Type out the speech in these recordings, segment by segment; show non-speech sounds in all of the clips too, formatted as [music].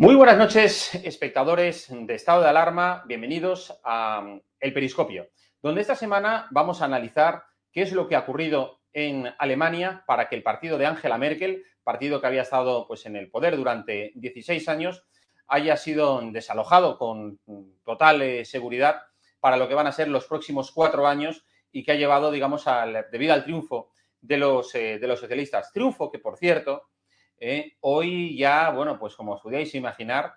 Muy buenas noches, espectadores de Estado de Alarma. Bienvenidos a El Periscopio, donde esta semana vamos a analizar qué es lo que ha ocurrido en Alemania para que el partido de Angela Merkel, partido que había estado pues, en el poder durante 16 años, haya sido desalojado con total eh, seguridad para lo que van a ser los próximos cuatro años y que ha llevado, digamos, al, debido al triunfo de los, eh, de los socialistas. Triunfo que, por cierto, eh, hoy ya, bueno, pues como os podéis imaginar,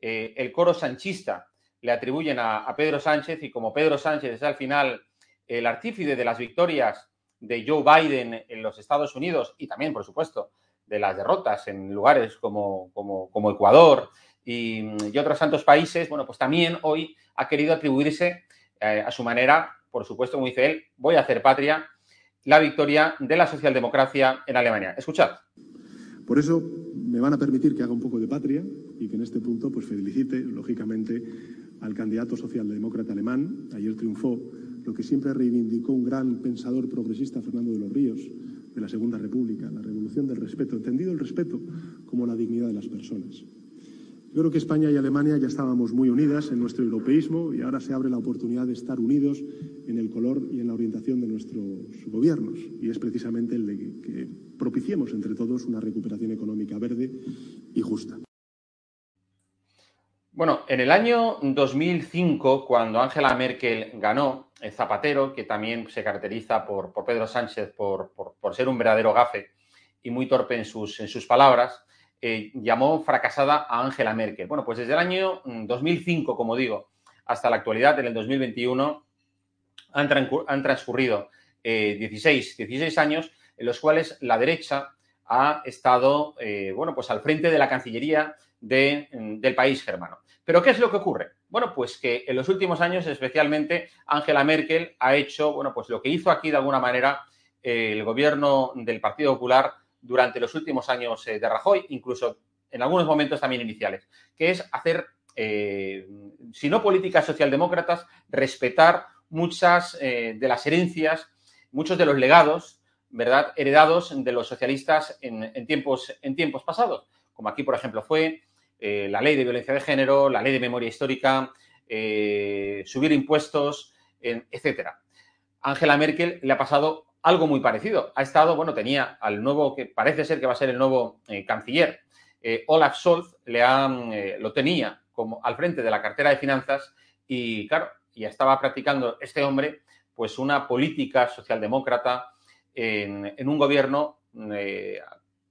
eh, el coro sanchista le atribuyen a, Pedro Sánchez y como Pedro Sánchez es al final el artífice de las victorias de Joe Biden en los Estados Unidos y también, por supuesto, de las derrotas en lugares como, como, Ecuador y, otros tantos países, bueno, pues también hoy ha querido atribuirse eh, a su manera, por supuesto, como dice él, voy a hacer patria, la victoria de la socialdemocracia en Alemania. Escuchad. Por eso me van a permitir que haga un poco de patria y que en este punto pues felicite, lógicamente, al candidato socialdemócrata alemán. Ayer triunfó lo que siempre reivindicó un gran pensador progresista, Fernando de los Ríos, de la Segunda República, la revolución del respeto, entendido el respeto como la dignidad de las personas. Yo creo que España y Alemania ya estábamos muy unidas en nuestro europeísmo y ahora se abre la oportunidad de estar unidos en el color y en la orientación de nuestros gobiernos. Y es precisamente el de que propiciemos entre todos una recuperación económica verde y justa. Bueno, en el año 2005, cuando Angela Merkel ganó, Zapatero, que también se caracteriza por, Pedro Sánchez por, ser un verdadero gafe y muy torpe en sus, en sus palabras, eh, llamó fracasada a Angela Merkel. Bueno, pues desde el año 2005, como digo, hasta la actualidad, en el 2021, han, transcurrido 16, eh, 16 años en los cuales la derecha ha estado, eh, bueno, pues al frente de la Cancillería mm, del país germano. Pero ¿qué es lo que ocurre? Bueno, pues que en los últimos años, especialmente, Angela Merkel ha hecho, bueno, pues lo que hizo aquí de alguna manera eh, el gobierno del Partido Popular durante los últimos años eh, de Rajoy, incluso en algunos momentos también iniciales, que es hacer, si no políticas socialdemócratas, respetar muchas de las herencias, muchos de los legados ¿verdad?, heredados de los socialistas en, tiempos, en tiempos pasados, como aquí, por ejemplo, fue eh, la ley de violencia de género, la ley de memoria histórica, eh, subir impuestos, etcétera. Angela Merkel le ha pasado algo muy parecido. Ha estado, bueno, tenía al nuevo, que parece ser que va a ser el nuevo eh, canciller, Olaf Scholz, le lo tenía como al frente de la cartera de finanzas y, claro, ya estaba practicando este hombre, pues una política socialdemócrata, en, un gobierno eh,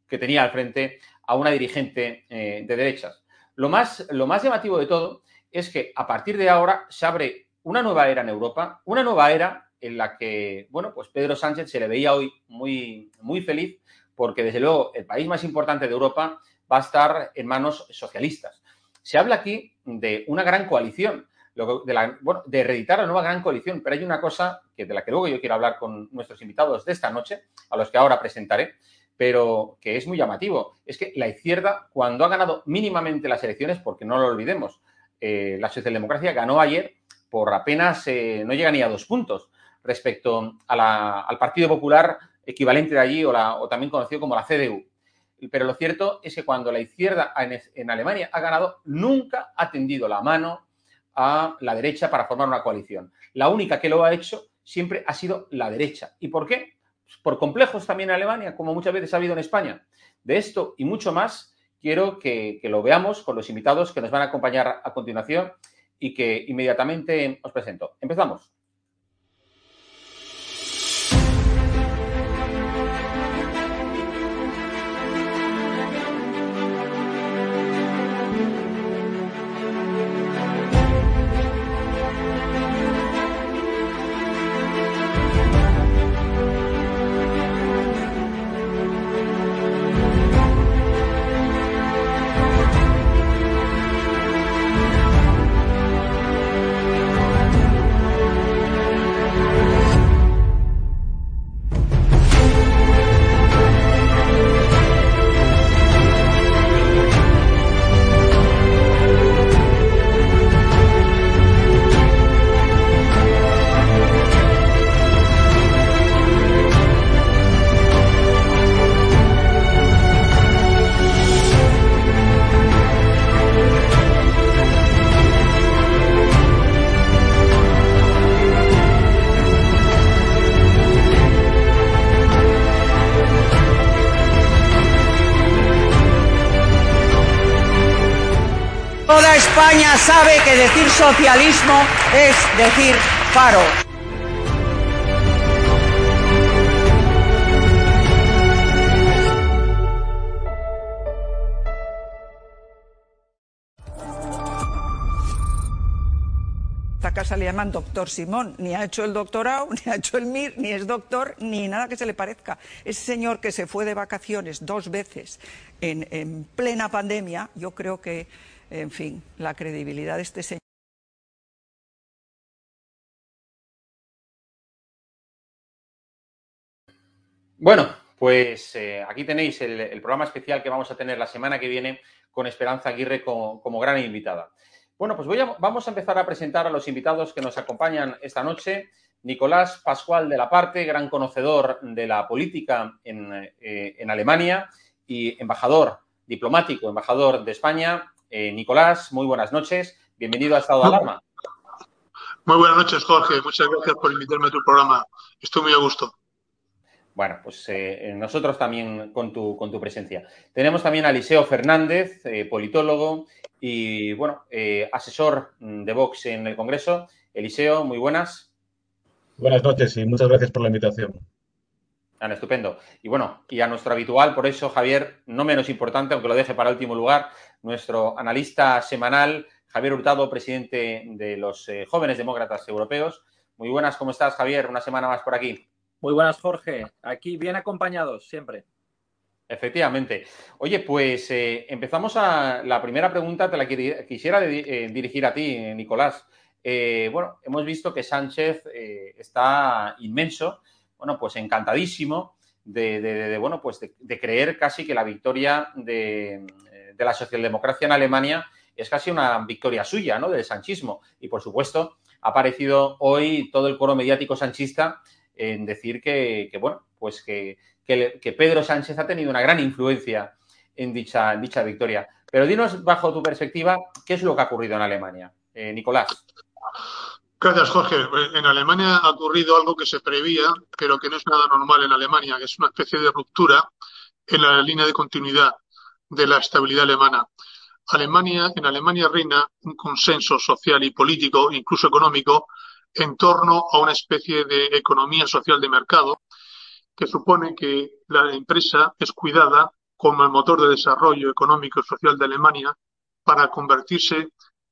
que tenía al frente a una dirigente eh, de derechas. Lo más, lo más llamativo de todo es que a partir de ahora se abre una nueva era en Europa, una nueva era en la que, bueno, pues Pedro Sánchez se le veía hoy muy, muy feliz porque desde luego el país más importante de Europa va a estar en manos socialistas. Se habla aquí de una gran coalición, de, la, bueno, de reeditar la nueva gran coalición. Pero hay una cosa que, de la que luego yo quiero hablar con nuestros invitados de esta noche, a los que ahora presentaré, pero que es muy llamativo. Es que la izquierda, cuando ha ganado mínimamente las elecciones, porque no lo olvidemos, eh, la socialdemocracia ganó ayer por apenas, eh, no llega ni a dos puntos respecto al Partido Popular equivalente de allí o, o también conocido como la CDU. Pero lo cierto es que cuando la izquierda en, Alemania ha ganado, nunca ha tendido la mano a la derecha para formar una coalición. La única que lo ha hecho siempre ha sido la derecha. ¿Y por qué? Por complejos también en Alemania, como muchas veces ha habido en España. De esto y mucho más quiero que, que lo veamos con los invitados que nos van a acompañar a continuación y que inmediatamente os presento. Empezamos. España sabe que decir socialismo es decir paro. esta casa le llaman doctor Simón, ni ha hecho el doctorado, [laughs] ni ha hecho el MIR, ni es doctor, ni nada que se le parezca. Ese señor que se fue de vacaciones dos veces en, en plena pandemia, yo creo que, en fin, la credibilidad de este señor. Bueno, pues eh, aquí tenéis el, programa especial que vamos a tener la semana que viene con Esperanza Aguirre como, gran invitada. Bueno, pues voy a, vamos a empezar a presentar a los invitados que nos acompañan esta noche. Nicolás Pascual de la Parte, gran conocedor de la política en, eh, en Alemania y embajador diplomático, embajador de España. Eh, Nicolás, muy buenas noches. Bienvenido a Estado de Alarma. Muy buenas noches, Jorge. Muchas gracias por invitarme a tu programa. Estoy muy a gusto. Bueno, pues eh, nosotros también con tu, con tu, presencia. Tenemos también a Eliseo Fernández, eh, politólogo y, bueno, eh, asesor de Vox en el Congreso. Eliseo, muy buenas. Buenas noches y muchas gracias por la invitación. Ah, estupendo. Y bueno, y a nuestro habitual, por eso, Javier, no menos importante, aunque lo deje para último lugar, nuestro analista semanal, Javier Hurtado, presidente de los eh, Jóvenes Demócratas Europeos. Muy buenas, ¿cómo estás, Javier? Una semana más por aquí. Muy buenas, Jorge. Aquí bien acompañados, siempre. Efectivamente. Oye, pues eh, empezamos a la primera pregunta, te la quisiera de, eh, dirigir a ti, Nicolás. Bueno, hemos visto que Sánchez está inmenso, bueno, pues encantadísimo de, de, de bueno, pues de, creer casi que la victoria de, la socialdemocracia en Alemania es casi una victoria suya, ¿no? Del sanchismo. Y por supuesto, ha aparecido hoy todo el coro mediático sanchista en decir que, bueno, pues que, Pedro Sánchez ha tenido una gran influencia en dicha, victoria. Pero dinos, bajo tu perspectiva, ¿qué es lo que ha ocurrido en Alemania? Eh, Nicolás. Gracias, Jorge. En Alemania ha ocurrido algo que se prevía, pero que no es nada normal en Alemania, que es una especie de ruptura en la línea de continuidad de la estabilidad alemana. Alemania, en Alemania reina un consenso social y político, incluso económico, en torno a una especie de economía social de mercado que supone que la empresa es cuidada como el motor de desarrollo económico y social de Alemania para convertirse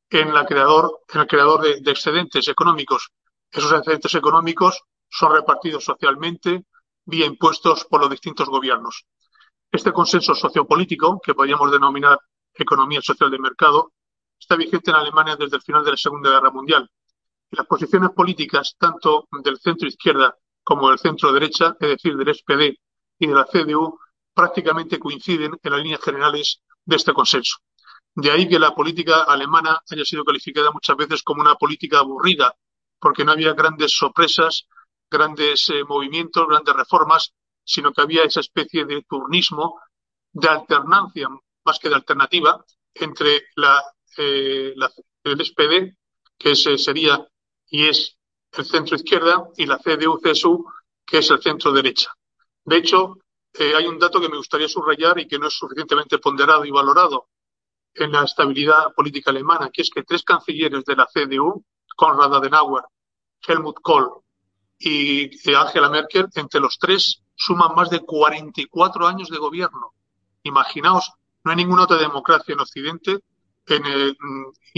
en, creador, en el creador de, de excedentes económicos. Esos excedentes económicos son repartidos socialmente vía impuestos por los distintos gobiernos. Este consenso sociopolítico, que podríamos denominar economía social de mercado, está vigente en Alemania desde el final de la Segunda Guerra Mundial y las posiciones políticas, tanto del centro izquierda como del centro derecha, es decir, del SPD y de la CDU, prácticamente coinciden en las líneas generales de este consenso. De ahí que la política alemana haya sido calificada muchas veces como una política aburrida, porque no había grandes sorpresas, grandes eh, movimientos, grandes reformas, sino que había esa especie de turnismo, de alternancia, más que de alternativa, entre la, eh, el SPD, que ese sería y es el centro izquierda, y la CDU-CSU, que es el centro derecha. De hecho, eh, hay un dato que me gustaría subrayar y que no es suficientemente ponderado y valorado en la estabilidad política alemana, que es que tres cancilleres de la CDU, Konrad Adenauer, Helmut Kohl y Angela Merkel, entre los tres suman más de 44 años de gobierno. Imaginaos, no hay ninguna otra democracia en Occidente, en,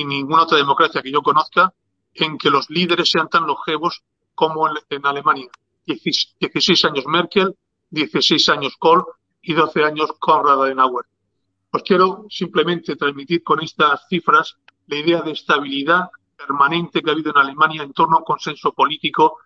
ninguna otra democracia que yo conozca, en que los líderes sean tan longevos como en, Alemania. 16 años Merkel, 16 años Kohl y 12 años Konrad Adenauer. Pues quiero simplemente transmitir con estas cifras la idea de estabilidad permanente que ha habido en Alemania en torno a un consenso político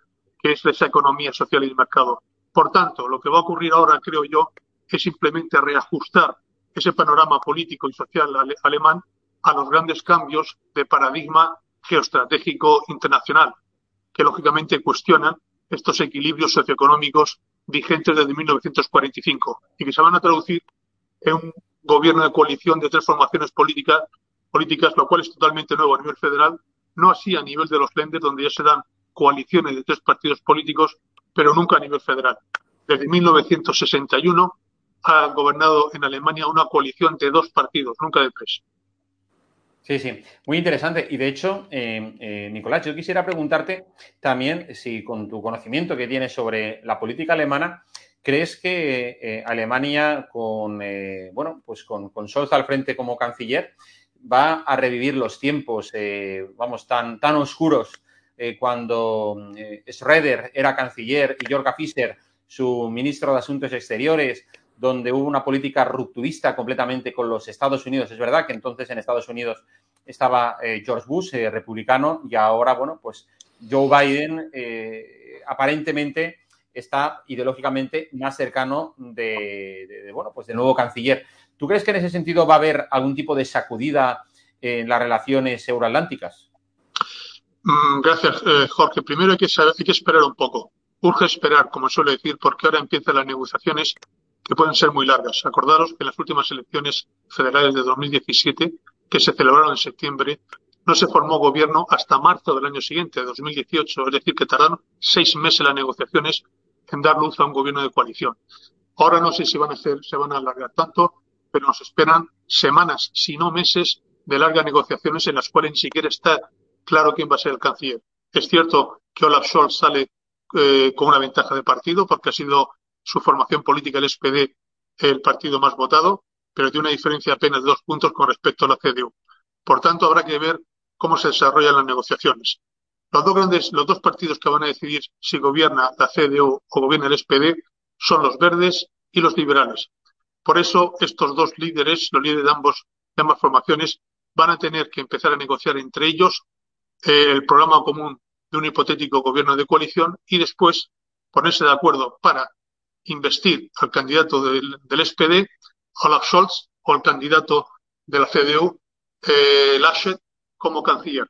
que es esa economía social y de mercado. Por tanto, lo que va a ocurrir ahora, creo yo, es simplemente reajustar ese panorama político y social ale alemán a los grandes cambios de paradigma geoestratégico internacional, que lógicamente cuestionan estos equilibrios socioeconómicos vigentes desde 1945 y que se van a traducir en un gobierno de coalición de tres formaciones políticas, políticas, lo cual es totalmente nuevo a nivel federal, no así a nivel de los lenders, donde ya se dan coaliciones de tres partidos políticos, pero nunca a nivel federal. Desde 1961 ha gobernado en Alemania una coalición de dos partidos, nunca de tres. Sí, sí, muy interesante. Y de hecho, eh, eh, Nicolás, yo quisiera preguntarte también si con tu conocimiento que tienes sobre la política alemana, ¿crees que eh, Alemania con, bueno, pues con, con, Scholz al frente como canciller va a revivir los tiempos, vamos, tan, tan oscuros cuando Schroeder era canciller y Jorga Fischer su ministro de Asuntos Exteriores, donde hubo una política rupturista completamente con los Estados Unidos. Es verdad que entonces en Estados Unidos estaba eh, George Bush, eh, republicano, y ahora, bueno, pues Joe Biden eh, aparentemente está ideológicamente más cercano de, bueno, pues de nuevo canciller. ¿Tú crees que en ese sentido va a haber algún tipo de sacudida en las relaciones euroatlánticas? Mm, gracias, Jorge. Primero hay que, hay que esperar un poco. Urge esperar, como suele decir, porque ahora empiezan las negociaciones que pueden ser muy largas. Acordaros que en las últimas elecciones federales de 2017, que se celebraron en septiembre, no se formó gobierno hasta marzo del año siguiente, de 2018, es decir, que tardaron seis meses las negociaciones en dar luz a un gobierno de coalición. Ahora no sé si van a hacer, se van a alargar tanto, pero nos esperan semanas, si no meses, de largas negociaciones en las cuales ni siquiera está claro quién va a ser el canciller. Es cierto que Olaf Scholz sale eh, con una ventaja de partido porque ha sido su formación política, el SPD, el partido más votado, pero tiene una diferencia apenas de dos puntos con respecto a la CDU. Por tanto, habrá que ver cómo se desarrollan las negociaciones. Los dos grandes, los dos partidos que van a decidir si gobierna la CDU o gobierna el SPD son los verdes y los liberales. Por eso, estos dos líderes, los líderes de, ambos, de ambas formaciones, van a tener que empezar a negociar entre ellos eh, el programa común de un hipotético gobierno de coalición y después ponerse de acuerdo para investir al candidato del, SPD, Olaf Scholz, o al candidato de la CDU, eh, Laschet, como canciller.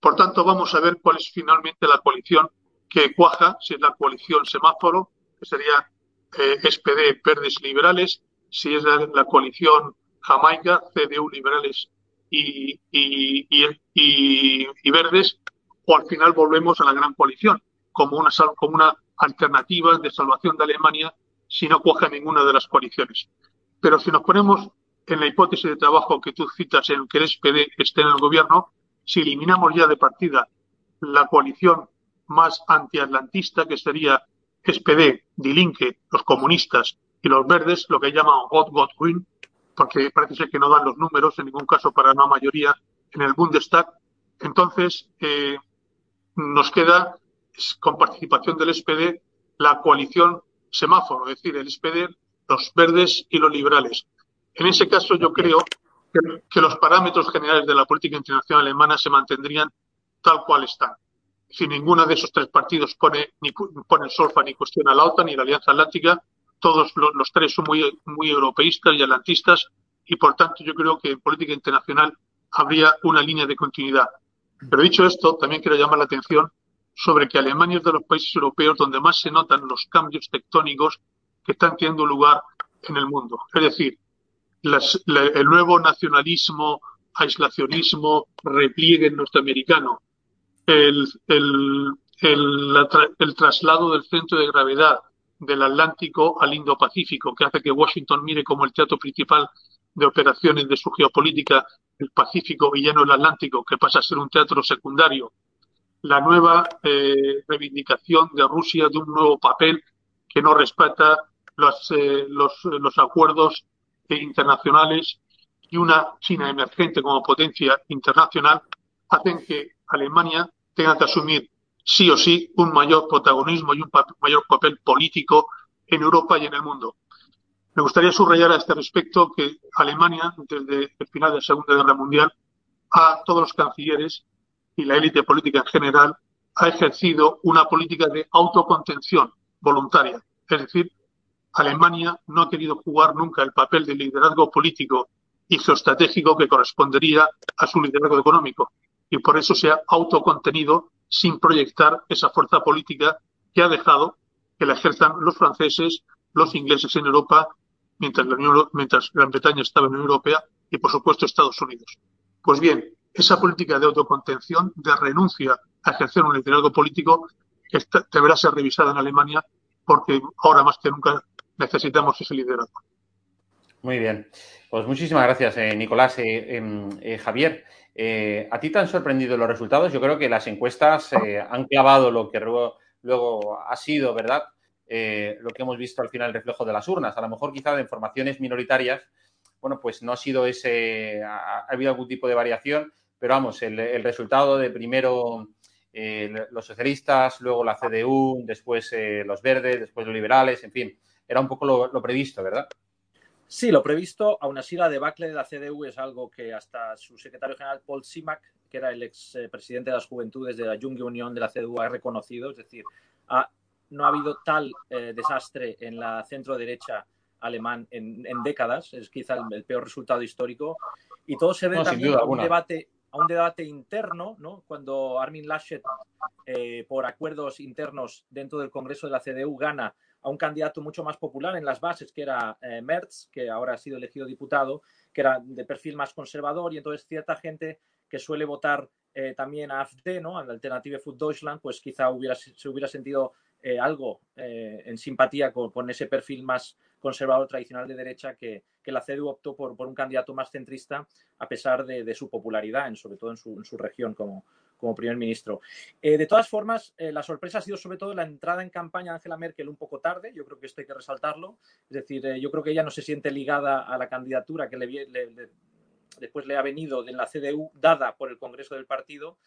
Por tanto, vamos a ver cuál es finalmente la coalición que cuaja, si es la coalición semáforo, que sería eh, SPD, verdes liberales, si es la, coalición Jamaica, CDU liberales y, y, y, y, verdes, o al final volvemos a la gran coalición, como una, como una alternativa de salvación de Alemania si no cuaja ninguna de las coaliciones. Pero si nos ponemos en la hipótesis de trabajo que tú citas en que el SPD esté en el gobierno, si eliminamos ya de partida la coalición más antiatlantista, que sería SPD, Die Linke, los comunistas y los verdes, lo que llaman God God Win, porque parece ser que no dan los números en ningún caso para una mayoría en el Bundestag, entonces eh, nos queda con participación del SPD la coalición semáforo, es decir, el SPD, los verdes y los liberales. En ese caso, yo creo que, los parámetros generales de la política internacional alemana se mantendrían tal cual están. Si ninguno de esos tres partidos pone, ni pone solfa ni cuestiona la OTAN ni la Alianza Atlántica, todos los, tres son muy, muy europeístas y atlantistas y, por tanto, yo creo que en política internacional habría una línea de continuidad. Pero dicho esto, también quiero llamar la atención sobre que Alemania es de los países europeos donde más se notan los cambios tectónicos que están teniendo lugar en el mundo. Es decir, el nuevo nacionalismo, aislacionismo, repliegue norteamericano, el, traslado del centro de gravedad del Atlántico al Indo-Pacífico, que hace que Washington mire como el teatro principal de operaciones de su geopolítica el Pacífico y ya no el Atlántico, que pasa a ser un teatro secundario. La nueva eh, reivindicación de Rusia de un nuevo papel que no respeta los, eh, los, los acuerdos internacionales y una China emergente como potencia internacional hacen que Alemania tenga que asumir sí o sí un mayor protagonismo y un mayor papel político en Europa y en el mundo. Me gustaría subrayar a este respecto que Alemania, desde el final de la Segunda Guerra Mundial, a todos los cancilleres y la élite política en general ha ejercido una política de autocontención voluntaria. Es decir, Alemania no ha querido jugar nunca el papel de liderazgo político y geoestratégico que correspondería a su liderazgo económico. Y por eso se ha autocontenido sin proyectar esa fuerza política que ha dejado que la ejerzan los franceses, los ingleses en Europa, mientras, la mientras Gran Bretaña estaba en la Unión Europea y, por supuesto, Estados Unidos. Pues bien, esa política de autocontención, de renuncia a ejercer un liderazgo político, deberá ser revisada en Alemania porque ahora más que nunca necesitamos ese liderazgo. Muy bien. Pues muchísimas gracias, Nicolás. Em, Javier, ¿a ti te han sorprendido los resultados? Yo creo que las encuestas han clavado lo que luego, luego ha sido, ¿verdad? lo que hemos visto al final, el reflejo de las urnas. A lo mejor quizá de informaciones minoritarias bueno, pues no ha sido ese, ha, habido algún tipo de variación, pero vamos, el, resultado de primero eh, los socialistas, luego la CDU, después eh, los verdes, después los liberales, en fin, era un poco lo, previsto, ¿verdad? Sí, lo previsto, aún así la debacle de la CDU es algo que hasta su secretario general Paul Simak, que era el ex eh, presidente de las juventudes de la Junge Unión de la CDU, ha reconocido, es decir, no ha habido tal desastre en la centro derecha alemán en, décadas, es quizá el, peor resultado histórico. Y todo se ve también a un, debate, a un debate interno, ¿no? cuando Armin Laschet, eh, por acuerdos internos dentro del Congreso de la CDU, gana a un candidato mucho más popular en las bases, que era eh, Merz, que ahora ha sido elegido diputado, que era de perfil más conservador, y entonces cierta gente que suele votar eh, también a AfD, ¿no? a la Alternative für Deutschland, pues quizá hubiera, se hubiera sentido algo en simpatía con, ese perfil más, conservador tradicional de derecha que, la CDU optó por, un candidato más centrista a pesar de, su popularidad, sobre todo en su, región como, como primer ministro. Eh, de todas formas, eh, la sorpresa ha sido sobre todo la entrada en campaña de Angela Merkel un poco tarde, yo creo que esto hay que resaltarlo, es decir, eh, yo creo que ella no se siente ligada a la candidatura que le, después le ha venido de la CDU dada por el Congreso del partido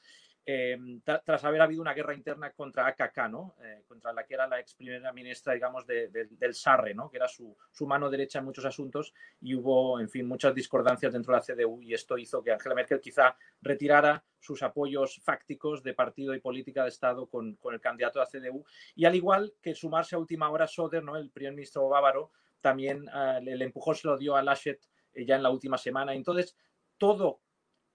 eh, tras haber habido una guerra interna contra AKK. Eh, contra la que era la ex primera ministra, digamos, del Sarre, ¿no? que era su, mano derecha en muchos asuntos, y hubo, en fin, muchas discordancias dentro de la CDU, y esto hizo que Angela Merkel quizá retirara sus apoyos fácticos de partido y política de Estado con, el candidato de la CDU, y al igual que sumarse a última hora Soder, ¿no? el primer ministro bávaro, también el empujón se lo dio a Laschet ya en la última semana. Entonces, todo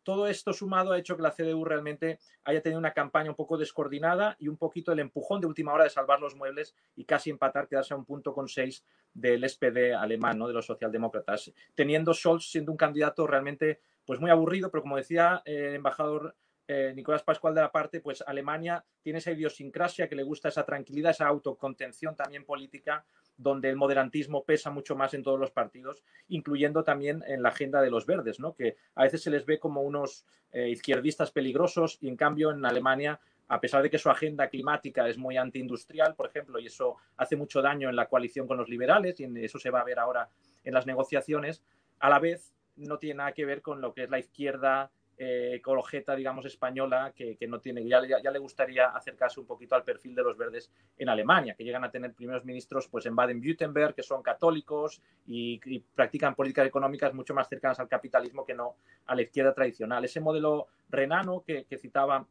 todo esto sumado ha hecho que la CDU realmente haya tenido una campaña un poco descoordinada y un poquito el empujón de última hora de salvar los muebles y casi empatar, quedarse a un punto con seis del SPD alemán, ¿no? de los socialdemócratas, teniendo Scholz siendo un candidato realmente pues muy aburrido, pero como decía el eh, embajador eh, Nicolás Pascual de la parte, pues Alemania tiene esa idiosincrasia que le gusta esa tranquilidad, esa autocontención también política donde el moderantismo pesa mucho más en todos los partidos, incluyendo también en la agenda de los verdes, ¿no? que a veces se les ve como unos eh, izquierdistas peligrosos y en cambio en Alemania, a pesar de que su agenda climática es muy antiindustrial, por ejemplo, y eso hace mucho daño en la coalición con los liberales y eso se va a ver ahora en las negociaciones, a la vez no tiene nada que ver con lo que es la izquierda eh, ecologeta, digamos, española, que, no tiene, ya, ya, le gustaría acercarse un poquito al perfil de los verdes en Alemania, que llegan a tener primeros ministros pues, en Baden-Württemberg, que son católicos y, practican políticas económicas mucho más cercanas al capitalismo que no a la izquierda tradicional. Ese modelo renano que, citaba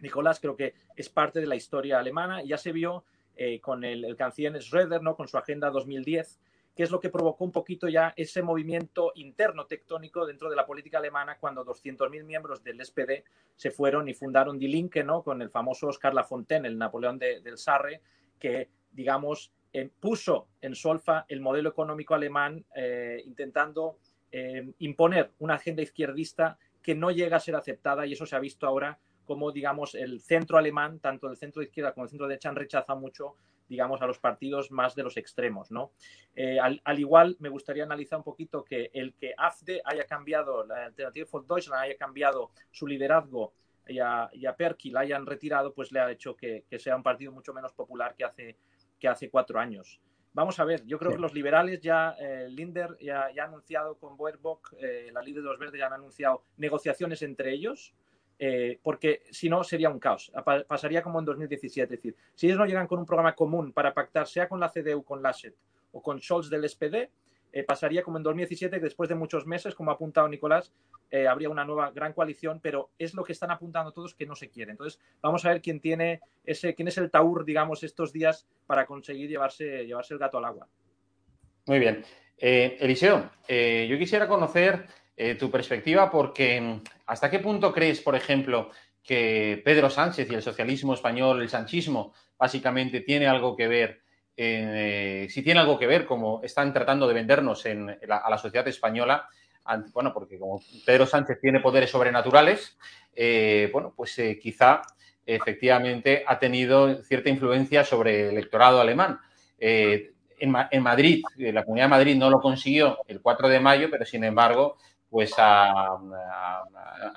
Nicolás creo que es parte de la historia alemana y ya se vio eh, con el, el canciller Schröder, ¿no? con su Agenda 2010, que es lo que provocó un poquito ya ese movimiento interno tectónico dentro de la política alemana cuando 200.000 miembros del SPD se fueron y fundaron Die Linke, ¿no? con el famoso Oscar Lafontaine, el Napoleón del Sarre, que, digamos, eh, puso en solfa el modelo económico alemán eh, intentando eh, imponer una agenda izquierdista que no llega a ser aceptada y eso se ha visto ahora como, digamos, el centro alemán, tanto el centro de izquierda como el centro de derecha, han rechazado mucho digamos, a los partidos más de los extremos, ¿no? Eh, al, igual, me gustaría analizar un poquito que el que AfD haya cambiado, la Alternative for Deutschland haya cambiado su liderazgo y a, y Perky la hayan retirado, pues le ha hecho que, sea un partido mucho menos popular que hace, que hace cuatro años. Vamos a ver, yo creo que los liberales ya, eh, Linder ya, ha anunciado con Boerbock, eh, la líder de los verdes ya han anunciado negociaciones entre ellos. Eh, porque si no sería un caos. Pasaría como en 2017. Es decir, si ellos no llegan con un programa común para pactar, sea con la CDU, con Laschet o con Scholz del SPD, eh, pasaría como en 2017, que después de muchos meses, como ha apuntado Nicolás, eh, habría una nueva gran coalición, pero es lo que están apuntando todos que no se quiere. Entonces, vamos a ver quién tiene ese, quién es el taur, digamos, estos días para conseguir llevarse, llevarse el gato al agua. Muy bien. Eliseo, yo quisiera conocer tu perspectiva, porque ¿hasta qué punto crees, por ejemplo, que Pedro Sánchez y el socialismo español, el sanchismo, básicamente tiene algo que ver, eh, si tiene algo que ver, como están tratando de vendernos en, a la sociedad española, bueno, porque como Pedro Sánchez tiene poderes sobrenaturales, eh, bueno, pues quizá efectivamente ha tenido cierta influencia sobre el electorado alemán. en, Madrid, la Comunidad de Madrid no lo consiguió el 4 de mayo, pero sin embargo, pues a,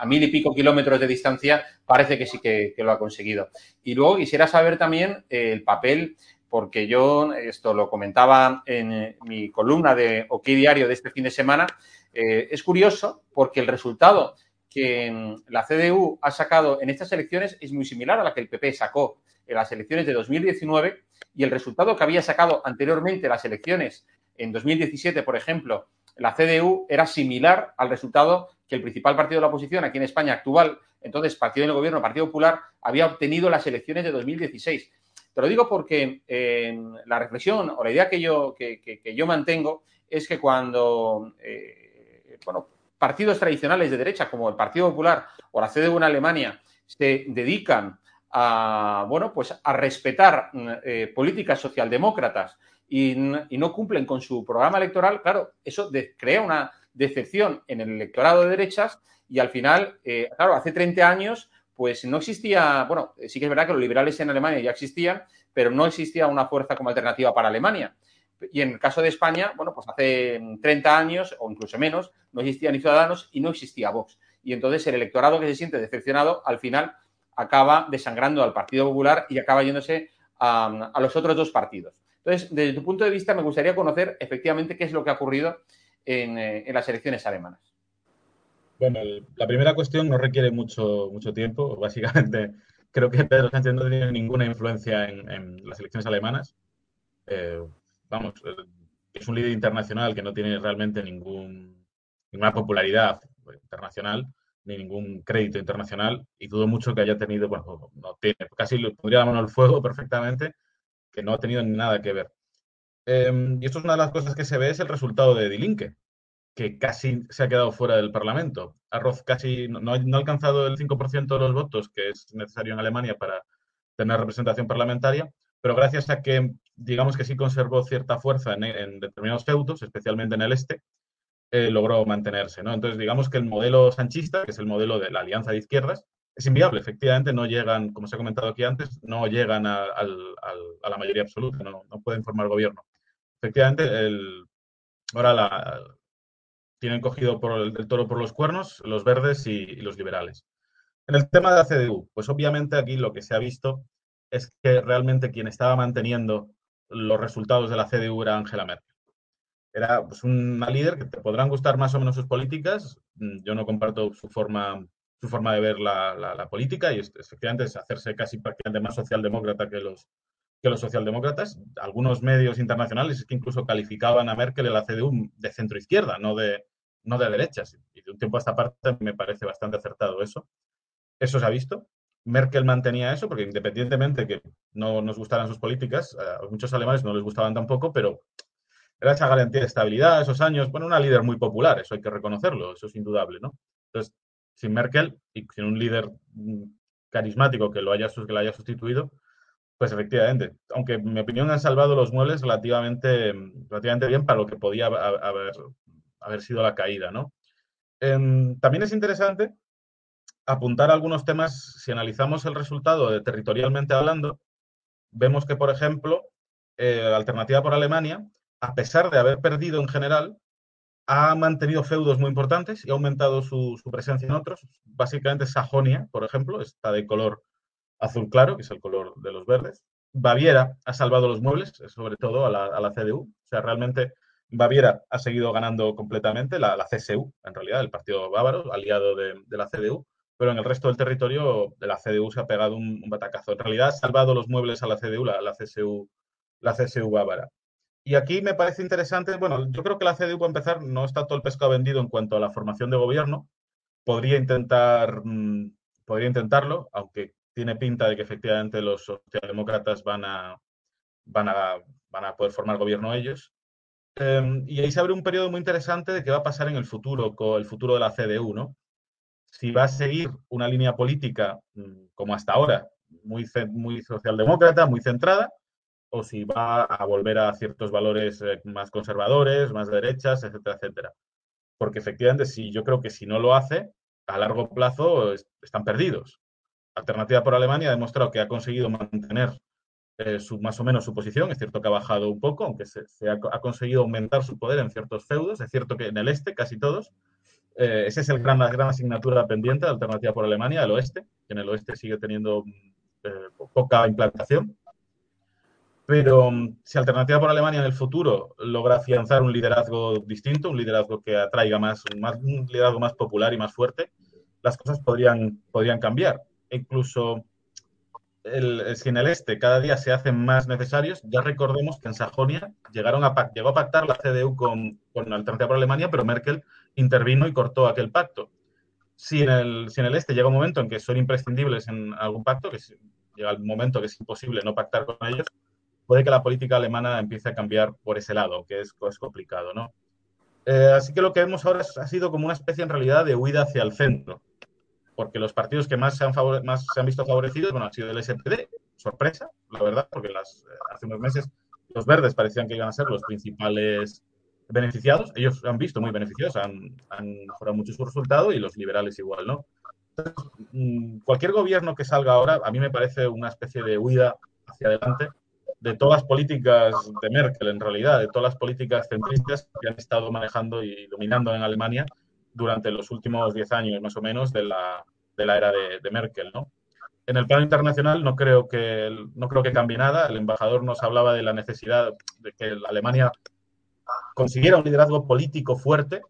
mil y pico kilómetros de distancia parece que sí que, lo ha conseguido. Y luego quisiera saber también el papel, porque yo esto lo comentaba en mi columna de OK Diario de este fin de semana, es curioso porque el resultado que la CDU ha sacado en estas elecciones es muy similar a la que el PP sacó en las elecciones de 2019 y el resultado que había sacado anteriormente las elecciones en 2017, por ejemplo, la CDU era similar al resultado que el principal partido de la oposición aquí en España actual, entonces Partido del Gobierno, Partido Popular, había obtenido las elecciones de 2016. Te lo digo porque eh, la reflexión o la idea que yo, que, yo mantengo es que cuando eh, bueno, partidos tradicionales de derecha como el Partido Popular o la CDU en Alemania se dedican a, bueno, pues a respetar eh, políticas socialdemócratas y, no cumplen con su programa electoral, claro, eso crea una decepción en el electorado de derechas y al final, eh, claro, hace 30 años, pues no existía, bueno, sí que es verdad que los liberales en Alemania ya existían, pero no existía una fuerza como alternativa para Alemania. Y en el caso de España, bueno, pues hace 30 años o incluso menos, no existía ni Ciudadanos y no existía Vox. Y entonces el electorado que se siente decepcionado, al final acaba desangrando al Partido Popular y acaba yéndose a, los otros dos partidos. Entonces, desde tu punto de vista, me gustaría conocer efectivamente qué es lo que ha ocurrido en, eh, las elecciones alemanas. Bueno, la primera cuestión no requiere mucho, mucho tiempo. [laughs] Básicamente, creo que Pedro Sánchez no tiene ninguna influencia en, las elecciones alemanas. Eh, vamos, eh, es un líder internacional que no tiene realmente ningún, ninguna popularidad internacional ni ningún crédito internacional y dudo mucho que haya tenido, bueno, no tiene, casi le pondría la mano al fuego [laughs] perfectamente, que no ha tenido nada que ver. Em, y esto es una de las cosas que se ve, es el resultado de Dilinque, que casi se ha quedado fuera del Parlamento. Arroz casi no, no, ha alcanzado el 5% de los votos que es necesario en Alemania para tener representación parlamentaria, pero gracias a que, digamos que sí conservó cierta fuerza en, determinados feudos, especialmente en el este, eh, logró mantenerse. ¿no? Entonces, digamos que el modelo sanchista, que es el modelo de la alianza de izquierdas, es inviable. Efectivamente, no llegan, como se ha comentado aquí antes, no llegan a, la mayoría absoluta, no, pueden formar gobierno. Efectivamente, el, ahora la, tienen cogido por el, toro por los cuernos los verdes y, y, los liberales. En el tema de la CDU, pues obviamente aquí lo que se ha visto es que realmente quien estaba manteniendo los resultados de la CDU era Angela Merkel era pues, una líder que te podrán gustar más o menos sus políticas. Mm, yo no comparto su forma, su forma de ver la, política y efectivamente es hacerse casi prácticamente más socialdemócrata que los, que los socialdemócratas. Algunos medios internacionales que incluso calificaban a Merkel y la CDU de centro izquierda, no de, no de derechas. Y de un tiempo a esta parte me parece bastante acertado eso. Eso se ha visto. Merkel mantenía eso porque independientemente que no nos gustaran sus políticas, a muchos alemanes no les gustaban tampoco, pero era esa garantía de estabilidad, esos años, bueno, una líder muy popular, eso hay que reconocerlo, eso es indudable, ¿no? Entonces, sin Merkel y sin un líder mm, carismático que lo haya, que la haya sustituido, pues efectivamente, aunque en mi opinión han salvado los muebles relativamente, relativamente bien para lo que podía haber, haber sido la caída, ¿no? Em, también es interesante apuntar algunos temas, si analizamos el resultado territorialmente hablando, vemos que, por ejemplo, eh, la alternativa por Alemania a pesar de haber perdido en general, ha mantenido feudos muy importantes y ha aumentado su, presencia en otros. Básicamente Sajonia, por ejemplo, está de color azul claro, que es el color de los verdes. Baviera ha salvado los muebles, sobre todo a la, CDU. O sea, realmente Baviera ha seguido ganando completamente, la, CSU, en realidad, el partido bávaro, aliado de, la CDU, pero en el resto del territorio de la CDU se ha pegado un, batacazo. En realidad ha salvado los muebles a la CDU, la, la CSU, la CSU bávara. Y aquí me parece interesante, bueno, yo creo que la CDU, para empezar, no está todo el pescado vendido en cuanto a la formación de gobierno. Podría intentar, mm, podría intentarlo, aunque tiene pinta de que efectivamente los socialdemócratas van a, van a, van a poder formar gobierno ellos. Em, y ahí se abre un periodo muy interesante de qué va a pasar en el futuro, con el futuro de la CDU, ¿no? Si va a seguir una línea política mm, como hasta ahora, muy, muy socialdemócrata, muy centrada, o si va a volver a ciertos valores eh, más conservadores, más derechas, etcétera, etcétera. Porque efectivamente, si yo creo que si no lo hace, a largo plazo están perdidos. Alternativa por Alemania ha demostrado que ha conseguido mantener eh, su, más o menos su posición. Es cierto que ha bajado un poco, aunque se, ha, conseguido aumentar su poder en ciertos feudos. Es cierto que en el este, casi todos. Eh, esa es el gran, la gran asignatura pendiente, la alternativa por Alemania, el oeste, que en el oeste sigue teniendo eh, poca implantación. Pero mm, si Alternativa por Alemania en el futuro logra afianzar un liderazgo distinto, un liderazgo que atraiga más, más un liderazgo más popular y más fuerte, las cosas podrían, podrían cambiar. incluso si en el este cada día se hacen más necesarios, ya recordemos que en Sajonia llegaron a, llegó a pactar la CDU con, con Alternativa por Alemania, pero Merkel intervino y cortó aquel pacto. Si en, el, si en el este llega un momento en que son imprescindibles en algún pacto, que llega el momento que es imposible no pactar con ellos, puede que la política alemana empiece a cambiar por ese lado, que es, es complicado, ¿no? Eh, así que lo que vemos ahora ha sido como una especie en realidad de huida hacia el centro, porque los partidos que más se han, más se han visto favorecidos bueno, han sido el SPD, sorpresa, la verdad, porque las, hace unos meses los verdes parecían que iban a ser los principales beneficiados, ellos han visto muy beneficiados, han, han mejorado mucho su resultado y los liberales igual, ¿no? Mm, cualquier gobierno que salga ahora, a mí me parece una especie de huida hacia adelante de todas las políticas de Merkel, en realidad, de todas las políticas centristas que han estado manejando y dominando en Alemania durante los últimos 10 años, más o menos, de la, de la era de, Merkel, ¿no? En el plano internacional no creo, que, no creo que cambie nada. El embajador nos hablaba de la necesidad de que Alemania consiguiera un liderazgo político fuerte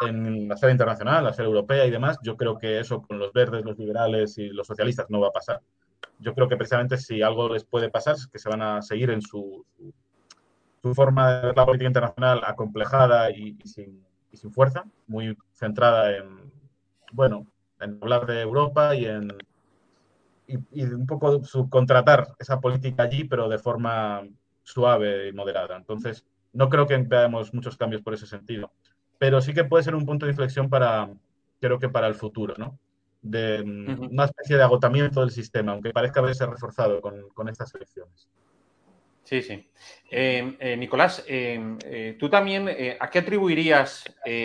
en la esfera internacional, la esfera europea y demás. Yo creo que eso con los verdes, los liberales y los socialistas no va a pasar yo creo que precisamente si algo les puede pasar es que se van a seguir en su, su, forma de ver la política internacional acomplejada y, sin, fuerza, muy centrada en, bueno, en hablar de Europa y en y, un poco subcontratar esa política allí, pero de forma suave y moderada. Entonces, no creo que veamos muchos cambios por ese sentido, pero sí que puede ser un punto de inflexión para, creo que para el futuro, ¿no? De una especie de agotamiento del sistema, aunque parezca haberse reforzado con, estas elecciones. Sí, sí. Eh, eh, Nicolás, eh, tú también, ¿a qué atribuirías,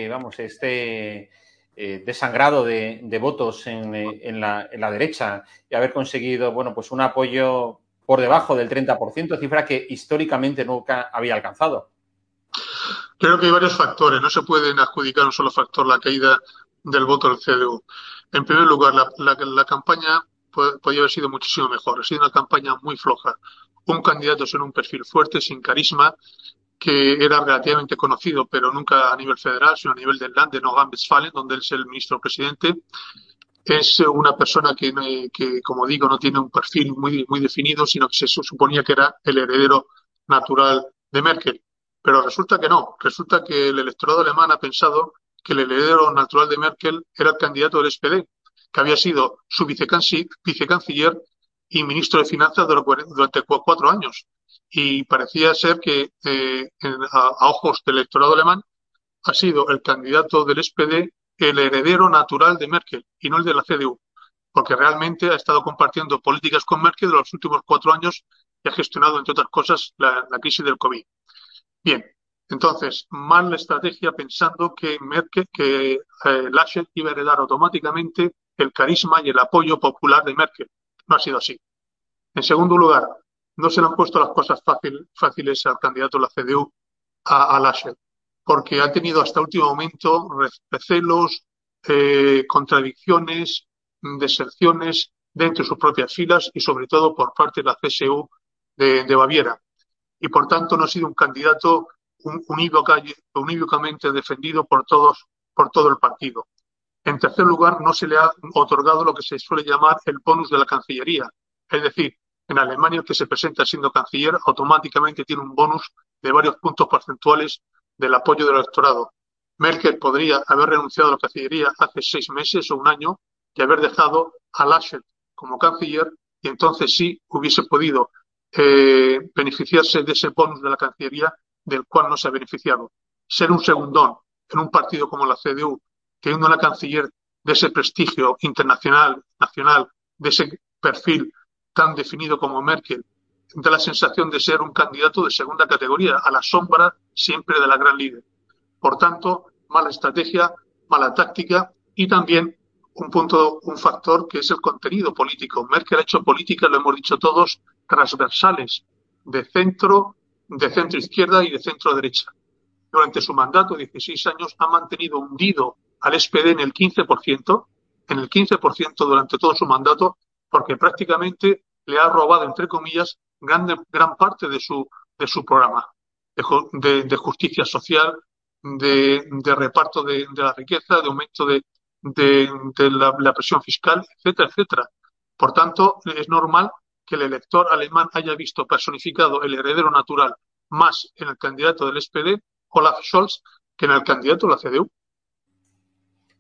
vamos, este desangrado de, votos en, la, en, la, derecha y haber conseguido, bueno, pues un apoyo por debajo del 30%, cifra que históricamente nunca había alcanzado? Creo que hay varios factores. No se pueden adjudicar un solo factor la caída del voto del CDU. En primer lugar, la, campaña podría haber sido muchísimo mejor. Ha sido una campaña muy floja. Un candidato sin un perfil fuerte, sin carisma, que era relativamente conocido, pero nunca a nivel federal, sino a nivel del land de Nordrhein-Westfalen, donde él es el ministro presidente. Es una persona que, que, como digo, no tiene un perfil muy, muy definido, sino que se suponía que era el heredero natural de Merkel. Pero resulta que no. Resulta que el electorado alemán ha pensado que el heredero natural de Merkel era el candidato del SPD, que había sido su vicecanciller y ministro de Finanzas durante cuatro años. Y parecía ser que, eh, a, ojos del electorado alemán, ha sido el candidato del SPD el heredero natural de Merkel y no el de la CDU, porque realmente ha estado compartiendo políticas con Merkel de los últimos cuatro años y ha gestionado, entre otras cosas, la, la crisis del COVID. Bien, entonces, mal la estrategia pensando que Merkel, que eh, Laschet iba a heredar automáticamente el carisma y el apoyo popular de Merkel. No ha sido así. En segundo lugar, no se le han puesto las cosas fáciles al candidato de la CDU, a, a Laschet, porque ha tenido hasta último momento recelos, eh, contradicciones, deserciones dentro de sus propias filas y sobre todo por parte de la CSU de, de Baviera. Y por tanto no ha sido un candidato unívocamente defendido por todos, por todo el partido. En tercer lugar, no se le ha otorgado lo que se suele llamar el bonus de la Cancillería. Es decir, en Alemania el que se presenta siendo canciller automáticamente tiene un bonus de varios puntos porcentuales del apoyo del electorado. Merkel podría haber renunciado a la Cancillería hace seis meses o un año y haber dejado a Laschet como canciller y entonces sí hubiese podido eh, beneficiarse de ese bonus de la Cancillería del cual no se ha beneficiado. Ser un segundón en un partido como la CDU, que una canciller de ese prestigio internacional, nacional, de ese perfil tan definido como Merkel, da la sensación de ser un candidato de segunda categoría, a la sombra siempre de la gran líder. Por tanto, mala estrategia, mala táctica y también un punto, un factor que es el contenido político. Merkel ha hecho política, lo hemos dicho todos, transversales de centro, de centro izquierda y de centro derecha. Durante su mandato, 16 años, ha mantenido hundido al SPD en el 15%, en el 15% durante todo su mandato, porque prácticamente le ha robado, entre comillas, gran, gran parte de su, de su programa de, justicia social, de, de reparto de, la riqueza, de aumento de, la, la, presión fiscal, etcétera, etcétera. Por tanto, es normal que el elector alemán haya visto personificado el heredero natural más en el candidato del SPD, Olaf Scholz, que en el candidato de la CDU.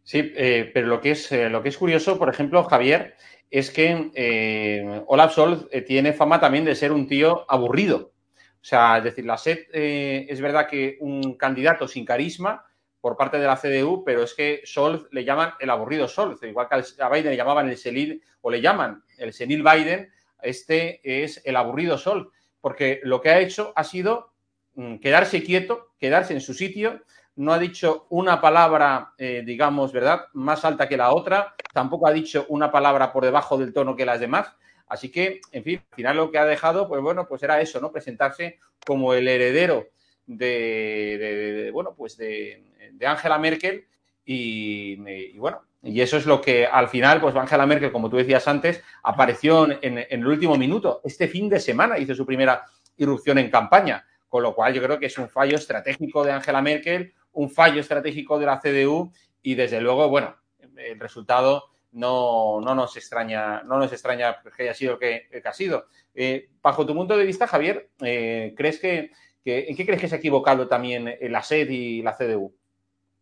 Sí, eh, pero lo que, es, eh, lo que es curioso, por ejemplo, Javier, es que eh, Olaf Scholz tiene fama también de ser un tío aburrido. O sea, es decir, la SED es verdad que un candidato sin carisma por parte de la CDU, pero es que Scholz le llaman el aburrido Scholz, igual que a Biden le llamaban el senil, o le llaman el senil Biden, este es el aburrido Scholz, porque lo que ha hecho ha sido mm, quedarse quieto, quedarse en su sitio, no ha dicho una palabra, eh, digamos, ¿verdad?, más alta que la otra, tampoco ha dicho una palabra por debajo del tono que las demás. Así que, en fin, al final lo que ha dejado, pues bueno, pues era eso, ¿no? Presentarse como el heredero de, bueno, pues de, Angela Merkel y, bueno, y eso es lo que al final, pues Angela Merkel, como tú decías antes, apareció en, en, el último minuto. Este fin de semana hizo su primera irrupción en campaña, con lo cual yo creo que es un fallo estratégico de Angela Merkel, un fallo estratégico de la CDU y desde luego, bueno, el resultado no, no, nos extraña, no nos extraña que haya sido lo que, ha sido. Eh, bajo tu punto de vista, Javier, eh, ¿crees que, ¿en qué crees que se ha equivocado también la SED y la CDU?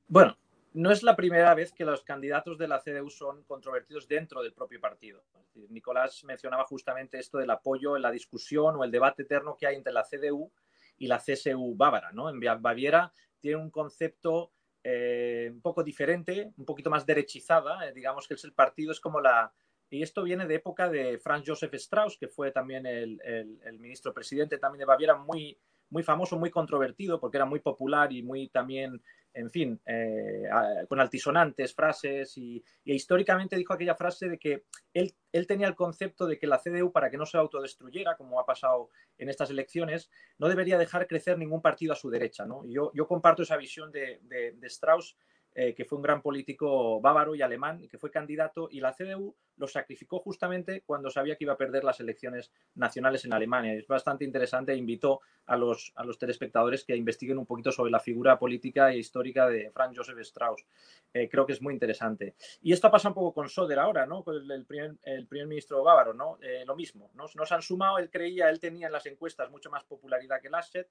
Bueno, no es la primera vez que los candidatos de la CDU son controvertidos dentro del propio partido. Nicolás mencionaba justamente esto del apoyo en la discusión o el debate eterno que hay entre la CDU y la CSU bávara. ¿no? En Baviera tiene un concepto eh, un poco diferente, un poquito más derechizada, eh, digamos que es el partido, es como la... Y esto viene de época de Franz Josef Strauss, que fue también el, el ministro presidente también de Baviera, muy, muy famoso, muy controvertido, porque era muy popular y muy también en fin, eh, con altisonantes frases y, históricamente dijo aquella frase de que él, tenía el concepto de que la CDU, para que no se autodestruyera, como ha pasado en estas elecciones, no debería dejar crecer ningún partido a su derecha. ¿no? Yo, comparto esa visión de Strauss eh, que fue un gran político bávaro y alemán, que fue candidato, y la CDU lo sacrificó justamente cuando sabía que iba a perder las elecciones nacionales en Alemania. Es bastante interesante e invito a los, a los telespectadores que investiguen un poquito sobre la figura política e histórica de Franz Josef Strauss. Eh, creo que es muy interesante. Y esto pasa un poco con Soder ahora, ¿no? Con el, primer, el primer ministro bávaro, ¿no? Eh, lo mismo, ¿no? Nos han sumado, él creía, él tenía en las encuestas mucho más popularidad que Laschet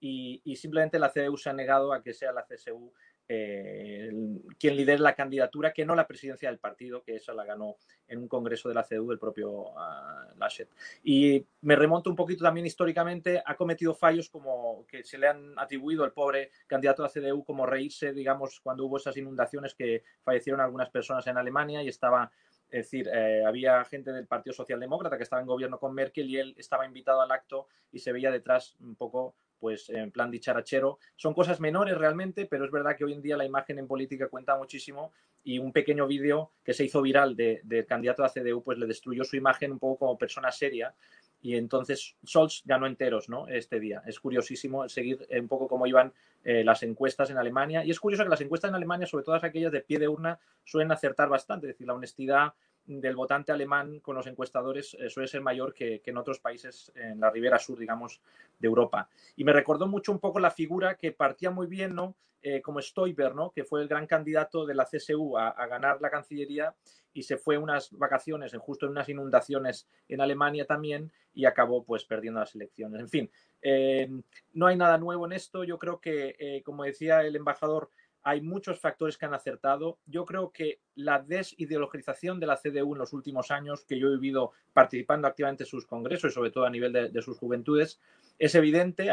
y, y simplemente la CDU se ha negado a que sea la CSU eh, quien lidera la candidatura, que no la presidencia del partido, que esa la ganó en un congreso de la CDU el propio uh, Laschet. Y me remonto un poquito también históricamente, ha cometido fallos como que se le han atribuido al pobre candidato de la CDU como reírse, digamos, cuando hubo esas inundaciones que fallecieron algunas personas en Alemania y estaba es decir, eh, había gente del Partido Socialdemócrata que estaba en gobierno con Merkel y él estaba invitado al acto y se veía detrás un poco pues en plan dicharachero. Son cosas menores realmente, pero es verdad que hoy en día la imagen en política cuenta muchísimo y un pequeño vídeo que se hizo viral del candidato a CDU pues le destruyó su imagen un poco como persona seria y entonces Scholz ganó enteros ¿no? este día. Es curiosísimo seguir un poco cómo iban eh, las encuestas en Alemania y es curioso que las encuestas en Alemania, sobre todo aquellas de pie de urna, suelen acertar bastante, es decir, la honestidad del votante alemán con los encuestadores eh, suele ser mayor que, en otros países en la ribera sur, digamos, de Europa. Y me recordó mucho un poco la figura que partía muy bien, ¿no? Eh, como Stoiber, ¿no? Que fue el gran candidato de la CSU a, ganar la Cancillería y se fue unas vacaciones, en, justo en unas inundaciones en Alemania también y acabó pues perdiendo las elecciones. En fin, eh, no hay nada nuevo en esto. Yo creo que, como decía el embajador, hay muchos factores que han acertado. Yo creo que la desideologización de la CDU en los últimos años, que yo he vivido participando activamente en sus congresos y sobre todo a nivel de, sus juventudes, es evidente.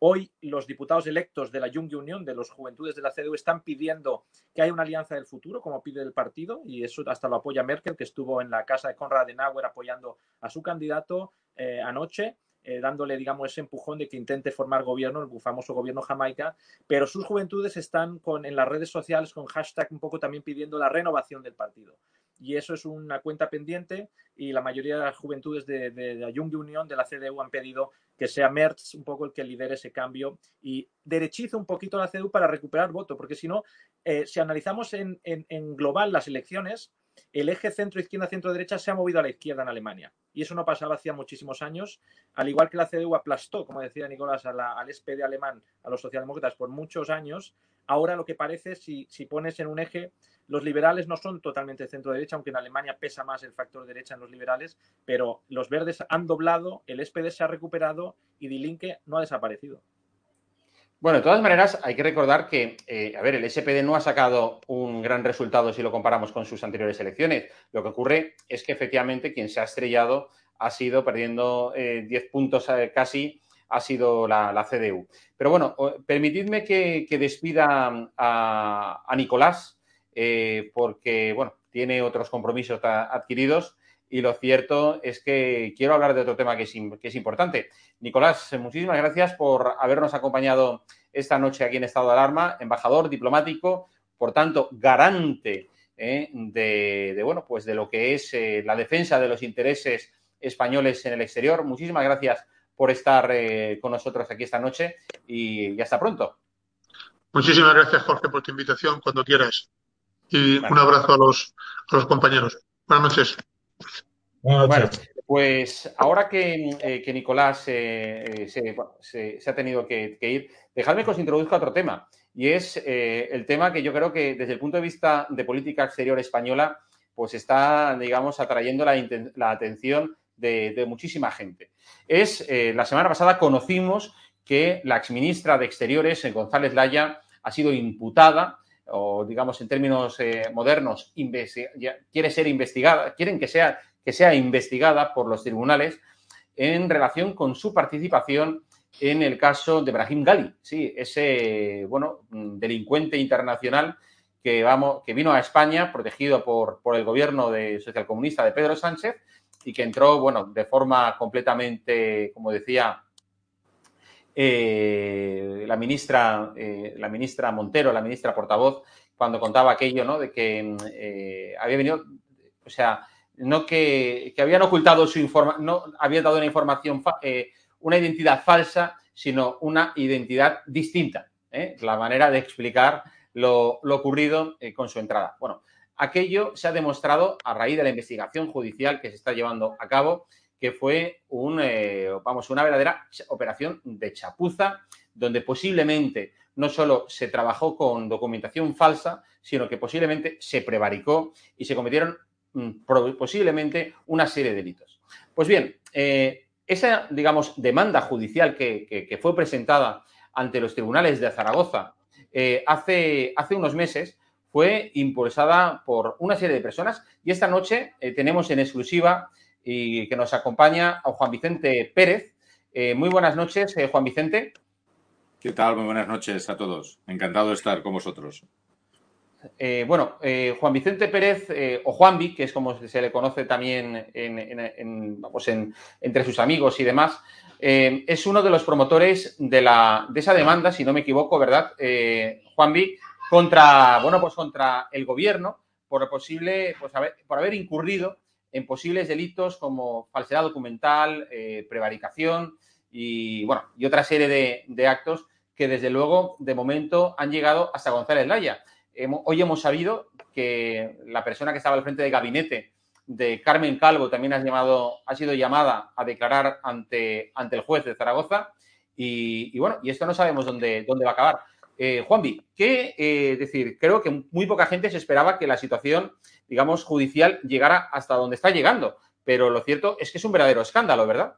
Hoy los diputados electos de la Junge Unión, de los juventudes de la CDU, están pidiendo que haya una alianza del futuro, como pide el partido, y eso hasta lo apoya Merkel, que estuvo en la casa de Konrad Adenauer apoyando a su candidato eh, anoche. Eh, dándole, digamos, ese empujón de que intente formar gobierno, el famoso gobierno jamaica, pero sus juventudes están con, en las redes sociales con hashtag un poco también pidiendo la renovación del partido. y eso es una cuenta pendiente y la mayoría de las juventudes de, la Young Union, de la CDU, han pedido que sea Merz un poco el que lidere ese cambio y derechice un poquito la CDU para recuperar voto, porque si no, eh, si analizamos en, en global las elecciones, el eje centro-izquierda, centro-derecha se ha movido a la izquierda en Alemania. Y eso no pasaba hacía muchísimos años. Al igual que la CDU aplastó, como decía Nicolás, al SPD alemán, a los socialdemócratas por muchos años, ahora lo que parece, si, si pones en un eje, los liberales no son totalmente centro-derecha, aunque en Alemania pesa más el factor derecha en los liberales, pero los verdes han doblado, el SPD se ha recuperado y Die Linke no ha desaparecido. Bueno, de todas maneras, hay que recordar que, eh, a ver, el SPD no ha sacado un gran resultado si lo comparamos con sus anteriores elecciones. Lo que ocurre es que efectivamente quien se ha estrellado ha sido perdiendo eh, 10 puntos eh, casi, ha sido la, la, CDU. Pero bueno, permitidme que, que despida a, a Nicolás, eh, porque, bueno, tiene otros compromisos adquiridos y lo cierto es que quiero hablar de otro tema que es, que es, importante. Nicolás, muchísimas gracias por habernos acompañado esta noche aquí en estado de alarma, embajador diplomático, por tanto, garante eh, de, de, bueno, pues de lo que es eh, la defensa de los intereses españoles en el exterior. Muchísimas gracias por estar eh, con nosotros aquí esta noche y, y, hasta pronto. Muchísimas gracias, Jorge, por tu invitación cuando quieras. Y vale. un abrazo a los, a los compañeros. Buenas noches. Bueno, pues ahora que, eh, Nicolás eh, se, se, ha tenido que, ir, dejadme que os introduzca otro tema. Y es eh, el tema que yo creo que desde el punto de vista de política exterior española, pues está, digamos, atrayendo la, atención de, de, muchísima gente. Es, eh, la semana pasada conocimos que la exministra de Exteriores, González Laya, ha sido imputada o digamos en términos eh, modernos, quiere ser investigada, quieren que sea, que sea investigada por los tribunales en relación con su participación en el caso de Brahim Gali, sí, ese bueno, delincuente internacional que vino a España protegido por, por el gobierno de socialcomunista de Pedro Sánchez y que entró, bueno, de forma completamente, como decía, eh, la ministra, eh, la ministra Montero, la ministra portavoz, cuando contaba aquello, ¿no? De que eh, había venido, o sea, no que, que habían ocultado su información, no había dado una información, eh, una identidad falsa, sino una identidad distinta. La manera de explicar lo, lo ocurrido con su entrada. Bueno, aquello se ha demostrado a raíz de la investigación judicial que se está llevando a cabo que fue eh, una verdadera operación de chapuza, donde posiblemente no solo se trabajó con documentación falsa, sino que posiblemente se prevaricó y se cometieron mm, posiblemente una serie de delitos. Pues bien, eh, esa, demanda judicial que, fue presentada ante los tribunales de Zaragoza eh, hace, unos meses fue impulsada por una serie de personas y esta noche tenemos en exclusiva y que nos acompaña a Juan Vicente Pérez. Eh, muy buenas noches, eh, Juan Vicente. ¿Qué tal? Muy buenas noches a todos. Encantado de estar con vosotros. Eh, bueno, Juan Vicente Pérez, o Juanvi, que es como se le conoce también en, en, en, vamos, entre sus amigos y demás, es uno de los promotores de, la, de, esa demanda, si no me equivoco, ¿verdad, Juanvi? Contra, bueno, pues contra el gobierno por posible, pues haber, por haber incurrido en posibles delitos como falsedad documental, eh, prevaricación y, bueno, y otra serie de, actos que desde luego de momento han llegado hasta González Laya. Hoy hemos sabido que la persona que estaba al frente del gabinete de Carmen Calvo también ha, llamado, ha sido llamada a declarar ante, ante el juez de Zaragoza y, y bueno, y esto no sabemos dónde, dónde va a acabar. Eh, Juanvi, ¿qué eh, decir? Creo que muy poca gente se esperaba que la situación, digamos, judicial llegara hasta donde está llegando, pero lo cierto es que es un verdadero escándalo, ¿verdad?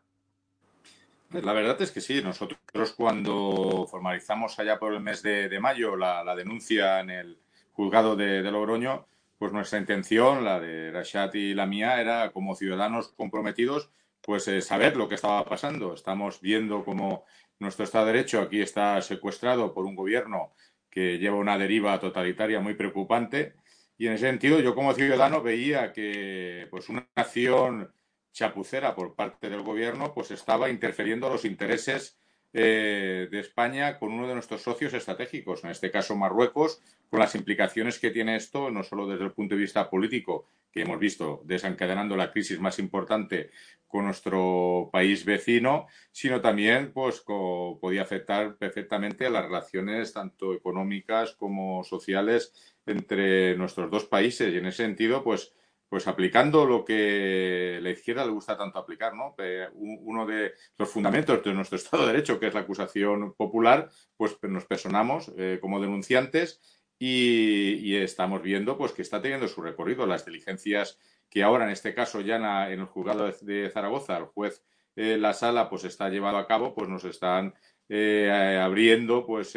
La verdad es que sí. Nosotros cuando formalizamos allá por el mes de, mayo la, la, denuncia en el juzgado de, de, Logroño, pues nuestra intención, la de Rashad y la mía, era como ciudadanos comprometidos, pues eh, saber lo que estaba pasando. Estamos viendo cómo nuestro Estado de Derecho aquí está secuestrado por un gobierno que lleva una deriva totalitaria muy preocupante. Y en ese sentido, yo como ciudadano veía que pues, una acción chapucera por parte del gobierno pues estaba interfiriendo los intereses eh, de España con uno de nuestros socios estratégicos, en este caso Marruecos, con las implicaciones que tiene esto, no solo desde el punto de vista político, que hemos visto desencadenando la crisis más importante con nuestro país vecino, sino también pues, podía afectar perfectamente a las relaciones tanto económicas como sociales entre nuestros dos países. Y en ese sentido, pues pues aplicando lo que la izquierda le gusta tanto aplicar, ¿no? uno de los fundamentos de nuestro [laughs] Estado de Derecho, que es la acusación popular, pues nos personamos eh, como denunciantes y, estamos viendo pues que está teniendo su recorrido. Las diligencias que ahora, en este caso, ya en, el juzgado de, Zaragoza, el juez eh, la sala pues está llevado a cabo, pues nos están eh, abriendo pues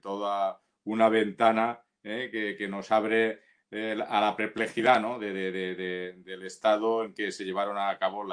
toda una ventana que nos abre a la perplejidad ¿no? del estado en que se llevaron a cabo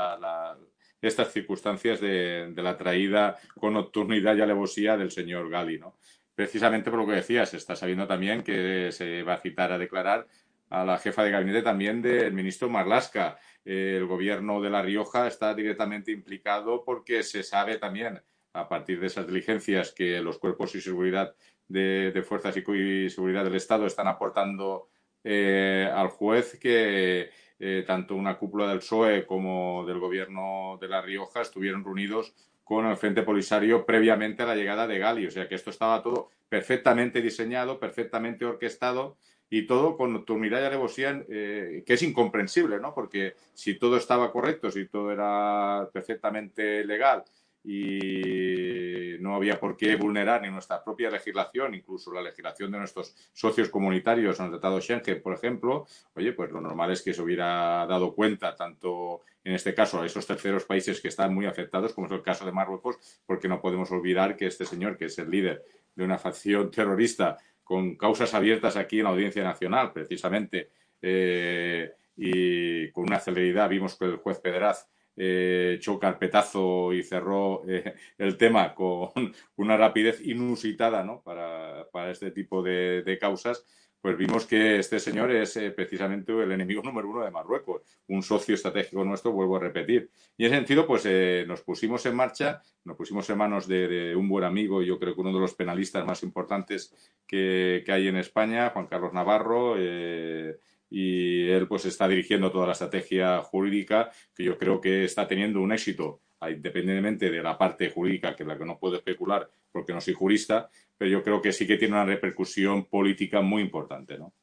estas circunstancias de, la traída con nocturnidad y alevosía del señor Gali. ¿no? Precisamente por lo que decía, se está sabiendo también que se va a citar a declarar a la jefa de gabinete también del ministro Marlasca. el gobierno de La Rioja está directamente implicado porque se sabe también, a partir de esas diligencias, que los cuerpos y seguridad de, fuerzas y seguridad del Estado están aportando eh, al juez que eh, tanto una cúpula del PSOE como del gobierno de La Rioja estuvieron reunidos con el Frente Polisario previamente a la llegada de Gali. O sea que esto estaba todo perfectamente diseñado, perfectamente orquestado y todo con nocturnidad y alevosía, eh, que es incomprensible, ¿no? Porque si todo estaba correcto, si todo era perfectamente legal y no había por qué vulnerar ni nuestra propia legislación, incluso la legislación de nuestros socios comunitarios en el Tratado Schengen, por ejemplo, oye, pues lo normal es que se hubiera dado cuenta tanto en este caso a esos terceros países que están muy afectados, como es el caso de Marruecos, porque no podemos olvidar que este señor, que es el líder de una facción terrorista con causas abiertas aquí en la Audiencia Nacional, precisamente, eh, y con una celeridad, vimos que el juez Pedraz eh, echó carpetazo y cerró eh, el tema con [laughs] una rapidez inusitada ¿no? para, para este tipo de, de, causas, pues vimos que este señor es eh, precisamente el enemigo número uno de Marruecos, un socio estratégico nuestro, vuelvo a repetir. Y en ese sentido, pues eh, nos pusimos en marcha, nos pusimos en manos de, de, un buen amigo, yo creo que uno de los penalistas más importantes que, que hay en España, Juan Carlos Navarro. Eh, y él pues está dirigiendo toda la estrategia jurídica que yo creo que está teniendo un éxito independientemente de la parte jurídica que es la que no puedo especular porque no soy jurista pero yo creo que sí que tiene una repercusión política muy importante ¿no?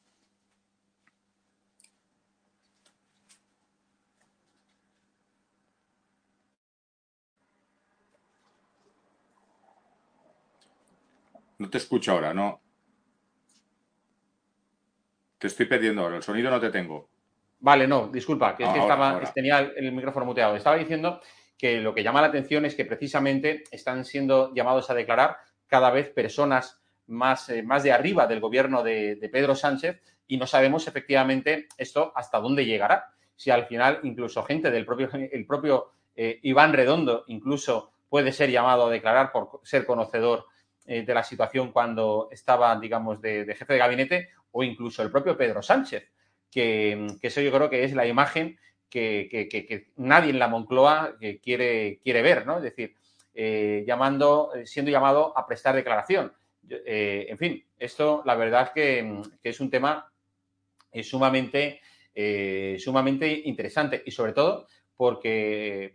No te escucho ahora, ¿no? Te estoy perdiendo ahora, el sonido no te tengo. Vale, no, disculpa, que es que estaba, tenía el, micrófono muteado. Estaba diciendo que lo que llama la atención es que precisamente están siendo llamados a declarar cada vez personas más, eh, más de arriba del gobierno de, Pedro Sánchez y no sabemos efectivamente esto hasta dónde llegará. Si al final incluso gente del propio, el propio eh, Iván Redondo incluso puede ser llamado a declarar por ser conocedor eh, de la situación cuando estaba, digamos, de, jefe de gabinete, o incluso el propio Pedro Sánchez, que, eso yo creo que es la imagen que, nadie en la Moncloa quiere, quiere ver, ¿no? Es decir, eh, llamando, eh, siendo llamado a prestar declaración. en fin, esto la verdad que, es un tema sumamente, sumamente interesante y sobre todo porque,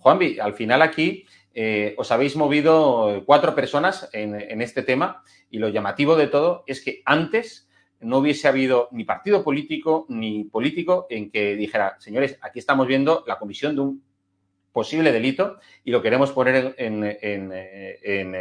Juanvi, al final aquí eh, os habéis movido cuatro personas en, este tema y lo llamativo de todo es que antes no hubiese habido ni partido político ni político en que dijera, señores, aquí estamos viendo la comisión de un posible delito y lo queremos poner en,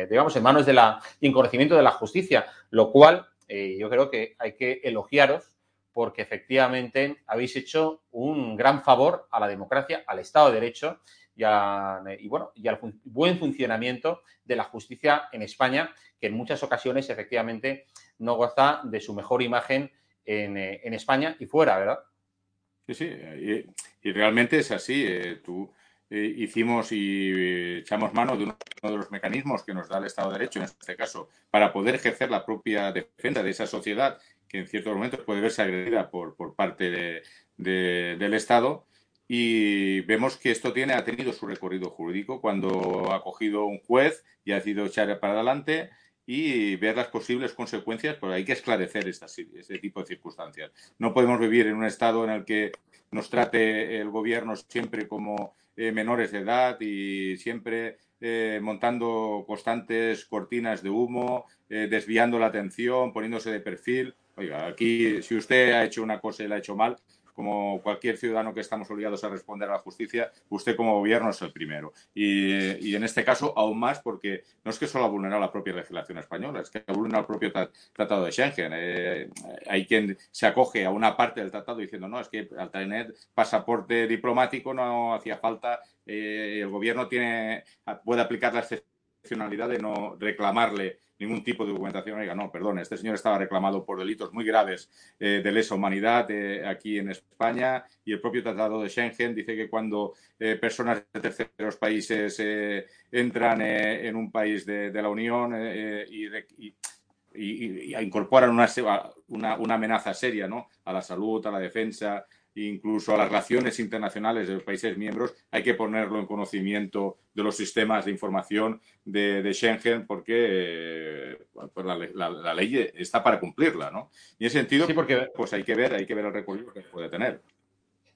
digamos, en manos de la en conocimiento de la justicia, lo cual eh, yo creo que hay que elogiaros porque efectivamente habéis hecho un gran favor a la democracia, al Estado de Derecho y, bueno, y al buen funcionamiento de la justicia en España, que en muchas ocasiones efectivamente no goza de su mejor imagen en, eh, España y fuera, ¿verdad? Sí, sí, y, realmente es así. Eh, eh, hicimos y echamos mano de uno de los mecanismos que nos da el Estado de Derecho, en este caso, para poder ejercer la propia defensa de esa sociedad que en ciertos momentos puede verse agredida por, por parte del Estado y vemos que esto tiene, ha tenido su recorrido jurídico cuando ha cogido un juez y ha decidido echar para adelante y ver las posibles consecuencias, pero hay que esclarecer estas, este tipo de circunstancias. No podemos vivir en un estado en el que nos trate el gobierno siempre como eh, menores de edad y siempre eh, montando constantes cortinas de humo, eh, desviando la atención, poniéndose de perfil. Oiga, aquí si usted ha hecho una cosa y la ha hecho mal, como cualquier ciudadano que estamos obligados a responder a la justicia, usted como gobierno es el primero. Y, en este caso, aún más, porque no es que solo ha vulnerado la propia legislación española, es que ha el propio Tratado de Schengen. Eh, hay quien se acoge a una parte del tratado diciendo, no, es que al tener pasaporte diplomático no hacía falta, eh, el gobierno tiene, puede aplicar la de no reclamarle ningún tipo de documentación. Oiga, no, perdón, este señor estaba reclamado por delitos muy graves eh, de lesa humanidad eh, aquí en España y el propio Tratado de Schengen dice que cuando eh, personas de terceros países entran en un país de, la Unión y, incorporan una, una, una, amenaza seria ¿no? a la salud, a la defensa, incluso a las relaciones internacionales de los países miembros, hay que ponerlo en conocimiento de los sistemas de información de, Schengen porque eh, pues la, ley está para cumplirla, ¿no? Y en ese sentido, porque... pues hay que ver, hay que ver el recorrido que puede tener.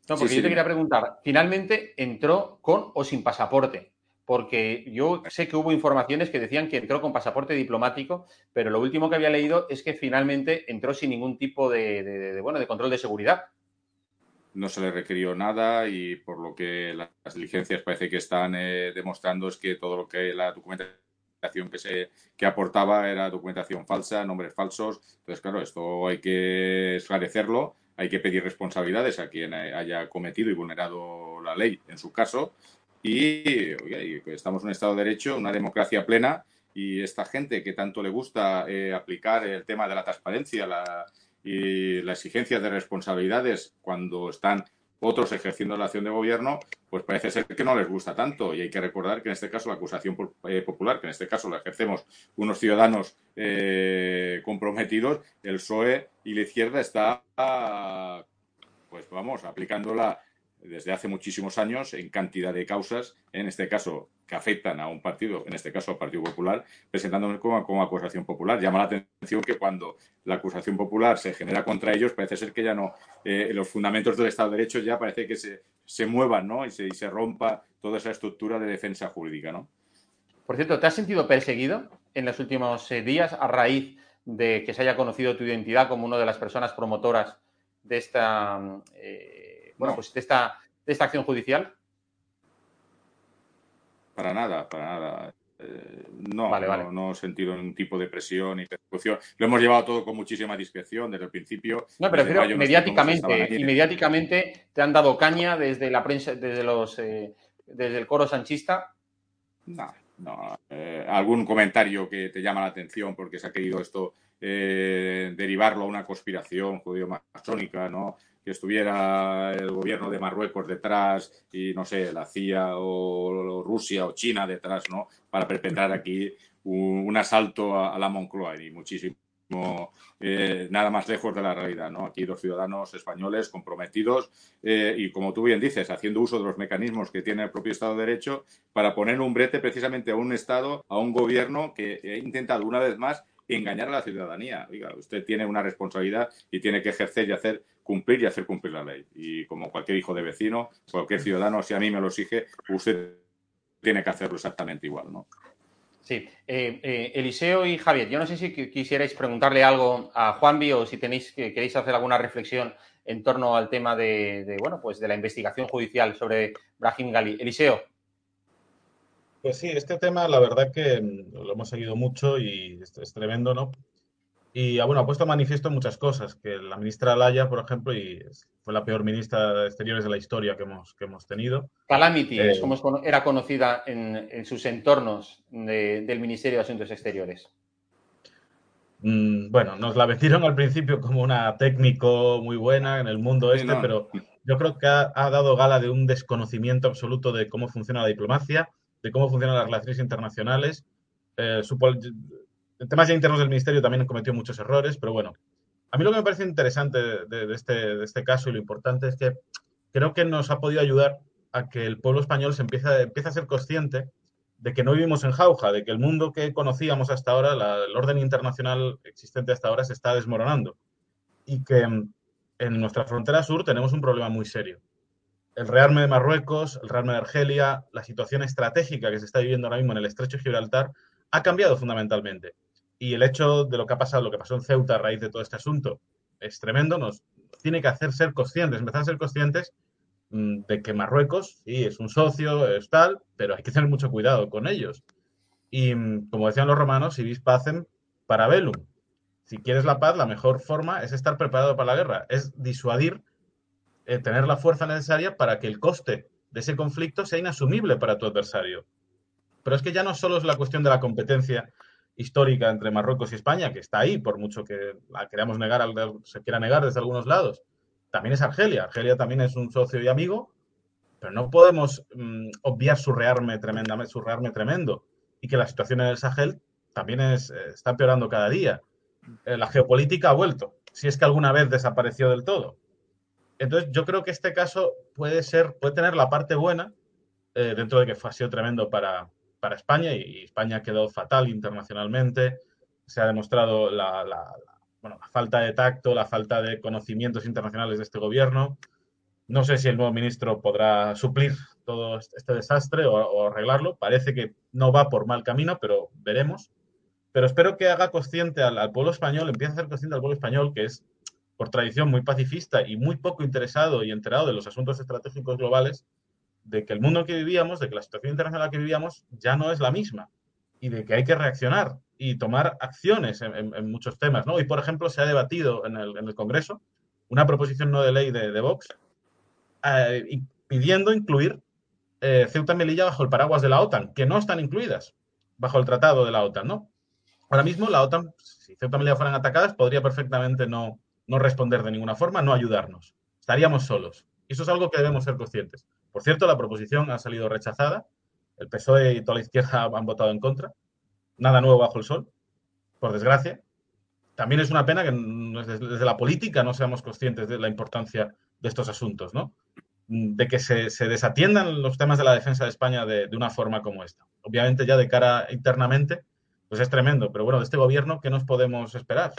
No, porque yo te quería preguntar, finalmente entró con o sin pasaporte, porque yo sé que hubo informaciones que decían que entró con pasaporte diplomático, pero lo último que había leído es que finalmente entró sin ningún tipo de bueno, de control de seguridad no se le requirió nada y por lo que las diligencias parece que están eh, demostrando es que todo lo que la documentación que se que aportaba era documentación falsa, nombres falsos. Entonces, claro, esto hay que esclarecerlo, hay que pedir responsabilidades a quien haya cometido y vulnerado la ley en su caso. Y, estamos en un Estado de Derecho, una democracia plena y esta gente que tanto le gusta eh, aplicar el tema de la transparencia, la, y la exigencia de responsabilidades cuando están otros ejerciendo la acción de gobierno, pues parece ser que no les gusta tanto. Y hay que recordar que en este caso la acusación eh, popular, que en este caso la ejercemos unos ciudadanos eh, comprometidos, el PSOE y la izquierda está, pues vamos, aplicándola desde hace muchísimos años en cantidad de causas, en este caso que afectan a un partido, en este caso al Partido Popular, presentándome como, acusación popular. Llama la atención que cuando la acusación popular se genera contra ellos, parece ser que ya no, eh, los fundamentos del Estado de Derecho ya parece que se, se muevan ¿no? y, se, y se rompa toda esa estructura de defensa jurídica. ¿no? Por cierto, ¿te has sentido perseguido en los últimos eh, días a raíz de que se haya conocido tu identidad como una de las personas promotoras de esta... Eh, bueno, pues de esta, de esta acción judicial? Para nada, para nada. Eh, no, no, no, he sentido ningún tipo de presión ni persecución. Lo hemos llevado todo con muchísima discreción desde el principio. No, pero mediáticamente, y mediáticamente te han dado caña desde la prensa, desde los eh, desde el coro sanchista. No, no. Eh, algún comentario que te llama la atención porque se ha querido esto derivarlo a una conspiración judío-masónica, ¿no? Que estuviera el gobierno de Marruecos detrás y, no sé, la CIA o Rusia o China detrás, ¿no? Para perpetrar [laughs] aquí un, asalto a, la Moncloa y muchísimo eh, nada más lejos de la realidad. ¿no? Aquí los ciudadanos españoles comprometidos eh, y, como tú bien dices, haciendo uso de los mecanismos que tiene el propio Estado de Derecho para poner un brete precisamente a un Estado, a un gobierno que ha intentado una vez más engañar a la ciudadanía. Oiga, usted tiene una responsabilidad y tiene que ejercer y hacer cumplir y hacer cumplir la ley. Y como cualquier hijo de vecino, cualquier ciudadano, si a mí me lo exige, usted tiene que hacerlo exactamente igual, ¿no? Sí. Eh, eh, Eliseo y Javier, yo no sé si quisierais preguntarle algo a Juanvi o si tenéis que queréis hacer alguna reflexión en torno al tema de, bueno, pues de la investigación judicial sobre Brahim Gali. Eliseo. Pues sí, este tema la verdad que mm, lo hemos seguido mucho y es, tremendo, ¿no? Y ah, bueno, ha puesto manifiesto muchas cosas, que la ministra Laya, por ejemplo, y fue la peor ministra de Exteriores de la historia que hemos, que hemos tenido. Calamity, es eh, como era conocida en, sus entornos del Ministerio de Asuntos Exteriores. Mm, bueno, nos la vendieron al principio como una técnico muy buena en el mundo este, pero yo creo que ha, ha, dado gala de un desconocimiento absoluto de cómo funciona la diplomacia de cómo funcionan las relaciones internacionales. Eh, en temas ya internos del Ministerio también cometió muchos errores, pero bueno, a mí lo que me parece interesante de, este, de este caso y lo importante es que creo que nos ha podido ayudar a que el pueblo español se empiece, a, empiece a ser consciente de que no vivimos en jauja, de que el mundo que conocíamos hasta ahora, el orden internacional existente hasta ahora, se está desmoronando. Y que en nuestra frontera sur tenemos un problema muy serio. El rearme de Marruecos, el rearme de Argelia, la situación estratégica que se está viviendo ahora mismo en el estrecho de Gibraltar ha cambiado fundamentalmente. Y el hecho de lo que ha pasado, lo que pasó en Ceuta a raíz de todo este asunto, es tremendo, nos tiene que hacer ser conscientes, empezar a ser conscientes mm, de que Marruecos, sí, es un socio, es tal, pero hay que tener mucho cuidado con ellos. Y mm, como decían los romanos, si vis pacem para velum, si quieres la paz, la mejor forma es estar preparado para la guerra, es disuadir, eh, tener la fuerza necesaria para que el coste de ese conflicto sea inasumible para tu adversario. Pero es que ya no solo es la cuestión de la competencia histórica entre Marruecos y España, que está ahí, por mucho que la queramos negar, se quiera negar desde algunos lados. También es Argelia. Argelia también es un socio y amigo, pero no podemos mm, obviar su rearme, tremendamente, su rearme tremendo y que la situación en el Sahel también es, eh, está empeorando cada día. Eh, la geopolítica ha vuelto, si es que alguna vez desapareció del todo. Entonces, yo creo que este caso puede ser, puede tener la parte buena, eh, dentro de que fue, ha sido tremendo para, para España y España ha quedado fatal internacionalmente. Se ha demostrado la, falta de tacto, la falta de conocimientos internacionales de este gobierno. No sé si el nuevo ministro podrá suplir todo este desastre o arreglarlo. Parece que no va por mal camino, pero veremos pero espero que haga consciente al, pueblo español, empiece a hacer consciente al pueblo español que es, por tradición, muy pacifista y muy poco interesado y enterado de los asuntos estratégicos globales, de que el mundo en que vivíamos, de que la situación internacional en la que vivíamos ya no es la misma y de que hay que reaccionar y tomar acciones en, muchos temas. ¿no? Hoy, por ejemplo, se ha debatido en el, Congreso una proposición no de ley de, Vox eh, pidiendo incluir eh, Ceuta y Melilla bajo el paraguas de la OTAN, que no están incluidas bajo el tratado de la OTAN, ¿no? Ahora mismo la OTAN, si Ceuta y Melilla fueran atacadas, podría perfectamente no, no responder de ninguna forma, no ayudarnos. Estaríamos solos. Y eso es algo que debemos ser conscientes. Por cierto, la proposición ha salido rechazada. El PSOE y toda la izquierda [laughs] han votado en contra. Nada nuevo bajo el sol, por desgracia. También es una pena que desde la política no seamos conscientes de la importancia de estos asuntos, ¿no? De que se, desatiendan los temas de la defensa de España de, de, una forma como esta. Obviamente ya de cara internamente pues es tremendo. Pero bueno, de este gobierno, ¿qué nos podemos esperar?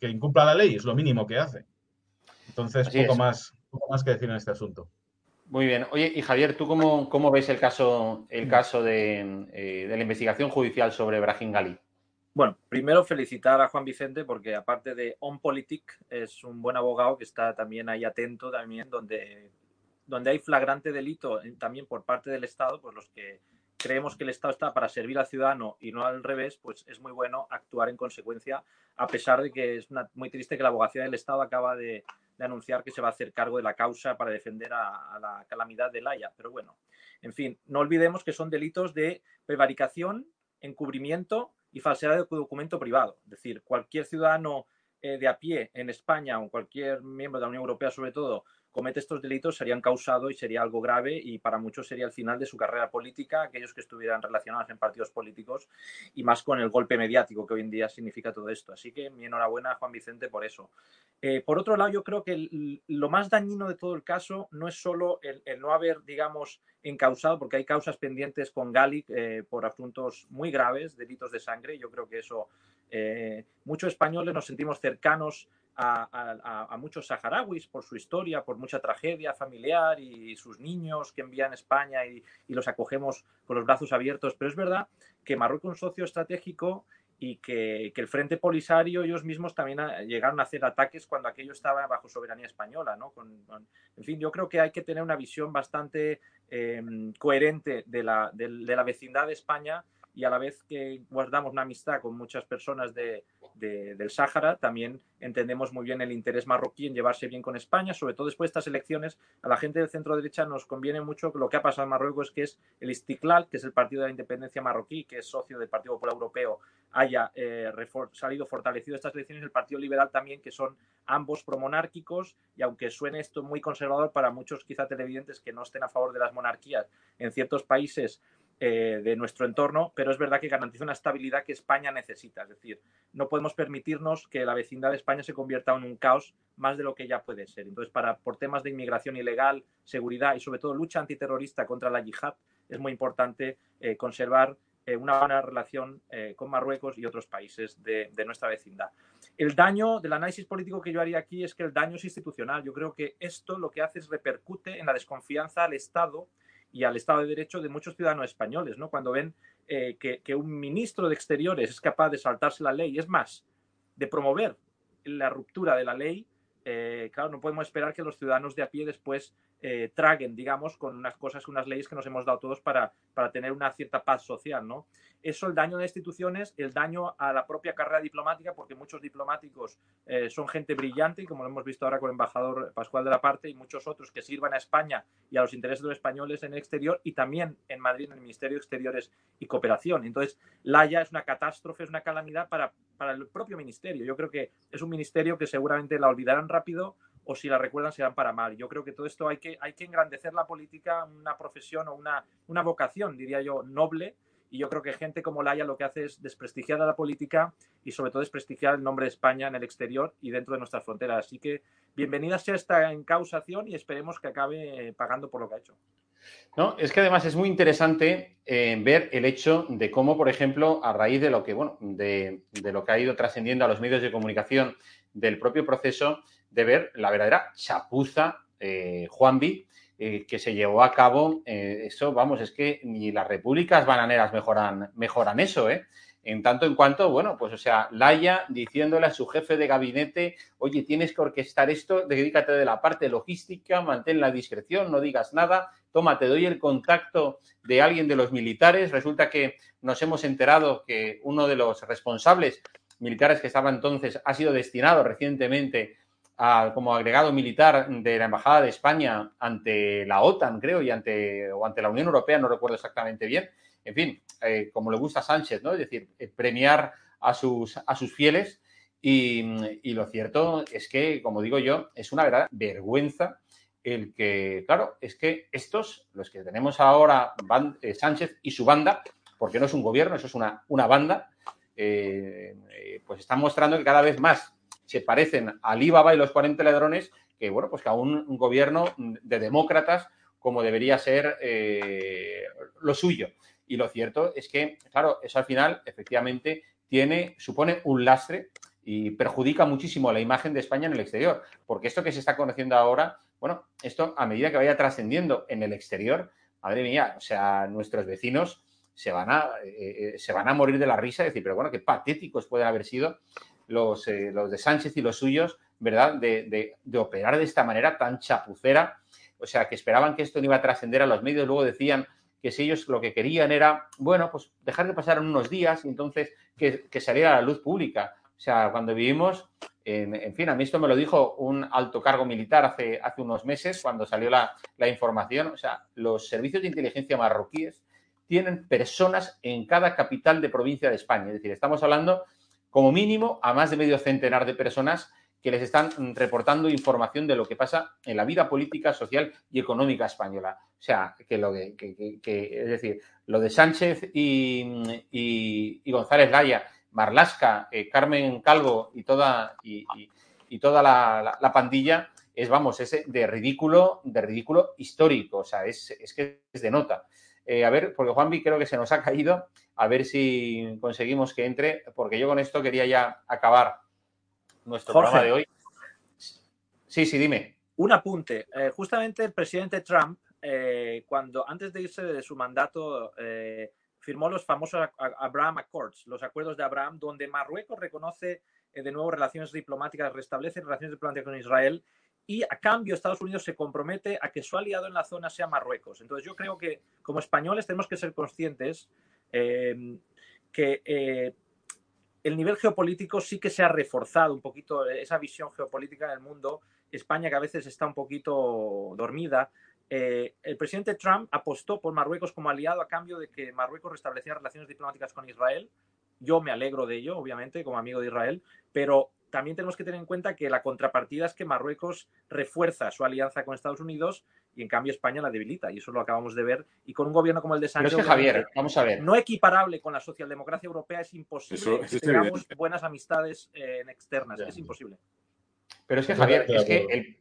Que incumpla la ley, es lo mínimo que hace. Entonces, poco más, poco más que decir en este asunto. Muy bien. Oye, y Javier, ¿tú cómo, cómo ves el caso, el caso de, eh, de la investigación judicial sobre Brahim Gali? Bueno, primero felicitar a Juan Vicente porque aparte de On Politic es un buen abogado que está también ahí atento también donde, donde hay flagrante delito eh, también por parte del Estado, pues los que creemos que el Estado está para servir al ciudadano y no al revés, pues es muy bueno actuar en consecuencia, a pesar de que es muy triste que la abogacía del Estado acaba de, anunciar que se va a hacer cargo de la causa para defender a, la calamidad de Laia. Pero bueno, en fin, no olvidemos que son delitos de prevaricación, encubrimiento y falsedad de documento privado. Es decir, cualquier ciudadano eh, de a pie en España o cualquier miembro de la Unión Europea, sobre todo, comete estos delitos serían causado y sería algo grave y para muchos sería el final de su carrera política, aquellos que estuvieran relacionados en partidos políticos y más con el golpe mediático que hoy en día significa todo esto. Así que mi enhorabuena a Juan Vicente por eso. Eh, por otro lado, yo creo que lo más dañino de todo el caso no es solo el, no haber, digamos, encausado, porque hay causas pendientes con Gali eh, por asuntos muy graves, delitos de sangre. Yo creo que eso, eh, muchos españoles nos sentimos cercanos a, muchos saharauis por su historia, por mucha tragedia familiar y sus niños que envían a España y, los acogemos con los brazos abiertos. Pero es verdad que Marruecos es un socio estratégico y que, el Frente Polisario ellos mismos también llegaron a hacer ataques cuando aquello estaba bajo soberanía española. en fin, yo creo que hay que tener una visión bastante em, coherente de la vecindad de España y a la vez que guardamos una amistad con muchas personas de, del Sáhara, también entendemos muy bien el interés marroquí en llevarse bien con España, sobre todo después de estas elecciones. A la gente del centro derecha nos conviene mucho lo que ha pasado en Marruecos, que es el Istiklal, que es el Partido de la Independencia marroquí, que es socio del Partido Popular Europeo, haya eh, salido fortalecido estas elecciones. El Partido Liberal también, que son ambos promonárquicos, y aunque suene esto muy conservador para muchos quizá televidentes que no estén a favor de las monarquías, en ciertos países eh, de nuestro entorno, pero es verdad que garantiza una estabilidad que España necesita. Es decir, no podemos permitirnos que la vecindad de España se convierta en un caos más de lo que ya puede ser. Entonces, para, por temas de inmigración ilegal, seguridad y sobre todo lucha antiterrorista contra la yihad, es muy importante eh, conservar eh, una buena relación con Marruecos y otros países de, de, nuestra vecindad. El daño del análisis político que yo haría aquí es que el daño es institucional. Yo creo que esto lo que hace es repercute en la desconfianza al Estado y al Estado de Derecho de muchos ciudadanos españoles, ¿no? Cuando ven eh, que, un ministro de Exteriores es capaz de saltarse la ley, es más, de promover la ruptura de la ley, eh, claro, no podemos esperar que los ciudadanos de a pie después eh, traguen, digamos, con unas cosas, unas leyes que nos hemos dado todos para, para tener una cierta paz social, ¿no? Eso, el daño de instituciones, el daño a la propia carrera diplomática, porque muchos diplomáticos eh, son gente brillante, y como lo hemos visto ahora con el embajador Pascual de la Parte y muchos otros que sirvan a España y a los intereses de los españoles en el exterior y también en Madrid, en el Ministerio de Exteriores y Cooperación. Entonces, la Haya es una catástrofe, es una calamidad para, para el propio ministerio. Yo creo que es un ministerio que seguramente la olvidarán rápido o si la recuerdan serán para mal. Yo creo que todo esto hay que, hay que engrandecer la política, una profesión o una, una vocación, diría yo, noble, y yo creo que gente como Laia lo que hace es desprestigiar a la política y sobre todo desprestigiar el nombre de España en el exterior y dentro de nuestras fronteras. Así que bienvenida sea esta encausación y esperemos que acabe pagando por lo que ha hecho. No, es que además es muy interesante eh, ver el hecho de cómo, por ejemplo, a raíz de lo que, bueno, de, lo que ha ido trascendiendo a los medios de comunicación del propio proceso, de ver la verdadera chapuza eh, Juanvi eh, que se llevó a cabo, eh, eso, vamos, es que ni las repúblicas bananeras mejoran, mejoran eso, ¿eh? En tanto en cuanto, bueno, pues o sea, Laia diciéndole a su jefe de gabinete, oye, tienes que orquestar esto, dedícate de la parte logística, mantén la discreción, no digas nada, toma, te doy el contacto de alguien de los militares. Resulta que nos hemos enterado que uno de los responsables militares que estaba entonces ha sido destinado recientemente como agregado militar de la Embajada de España ante la OTAN, creo, y ante, o ante la Unión Europea, no recuerdo exactamente bien. En fin, eh, como le gusta a Sánchez, ¿no? Es decir, eh, premiar a sus, a sus fieles. Y, lo cierto es que, como digo yo, es una verdadera vergüenza el que, claro, es que estos, los que tenemos ahora, eh, Sánchez y su banda, porque no es un gobierno, eso es una, una banda, pues están mostrando que cada vez más se parecen al Alibaba y los 40 ladrones que, bueno, pues que a un, gobierno de demócratas como debería ser eh, lo suyo. Y lo cierto es que, claro, eso al final efectivamente tiene, supone un lastre y perjudica muchísimo la imagen de España en el exterior. Porque esto que se está conociendo ahora, bueno, esto a medida que vaya trascendiendo en el exterior, madre mía, o sea, nuestros vecinos se van a, eh, eh, se van a morir de la risa y decir, pero bueno, qué patéticos pueden haber sido los, eh, los de Sánchez y los suyos, ¿verdad? De, operar de esta manera tan chapucera. O sea, que esperaban que esto no iba a trascender a los medios, luego decían que si ellos lo que querían era, bueno, pues dejar que pasaran unos días y entonces que, saliera a la luz pública. O sea, cuando vivimos, en, fin, a mí esto me lo dijo un alto cargo militar hace, hace unos meses, cuando salió la, la información. O sea, los servicios de inteligencia marroquíes tienen personas en cada capital de provincia de España. Es decir, estamos hablando como mínimo a más de medio centenar de personas que les están reportando información de lo que pasa en la vida política, social y económica española. O sea, que lo de, que, es decir, lo de Sánchez y, González Laya, Marlasca, eh, Carmen Calvo y toda, y, toda la, pandilla es, vamos, ese de ridículo, de ridículo histórico. O sea, es que es de nota. Eh, a ver, porque Juanvi creo que se nos ha caído, a ver si conseguimos que entre, porque yo con esto quería ya acabar nuestro programa de hoy. Sí, sí, dime. Un apunte. Eh, justamente el presidente Trump, eh, cuando antes de irse de su mandato, firmó los famosos Abraham Accords, los acuerdos de Abraham, donde Marruecos reconoce de nuevo relaciones diplomáticas, restablece relaciones diplomáticas con Israel y a cambio Estados Unidos se compromete a que su aliado en la zona sea Marruecos. Entonces yo creo que como españoles tenemos que ser conscientes eh, que eh, el nivel geopolítico sí que se ha reforzado un poquito, esa visión geopolítica del mundo. España que a veces está un poquito dormida. Eh, el presidente Trump apostó por Marruecos como aliado a cambio de que Marruecos restableciera relaciones diplomáticas con Israel. Yo me alegro de ello, obviamente, como amigo de Israel, pero también tenemos que tener en cuenta que la contrapartida es que Marruecos refuerza su alianza con Estados Unidos y en cambio España la debilita. Y eso lo acabamos de ver. Y con un gobierno como el de Sánchez. Pero es que Javier, vamos a ver. No equiparable con la socialdemocracia europea es imposible que tengamos buenas amistades eh, externas. Es imposible. Pero es que Javier, es que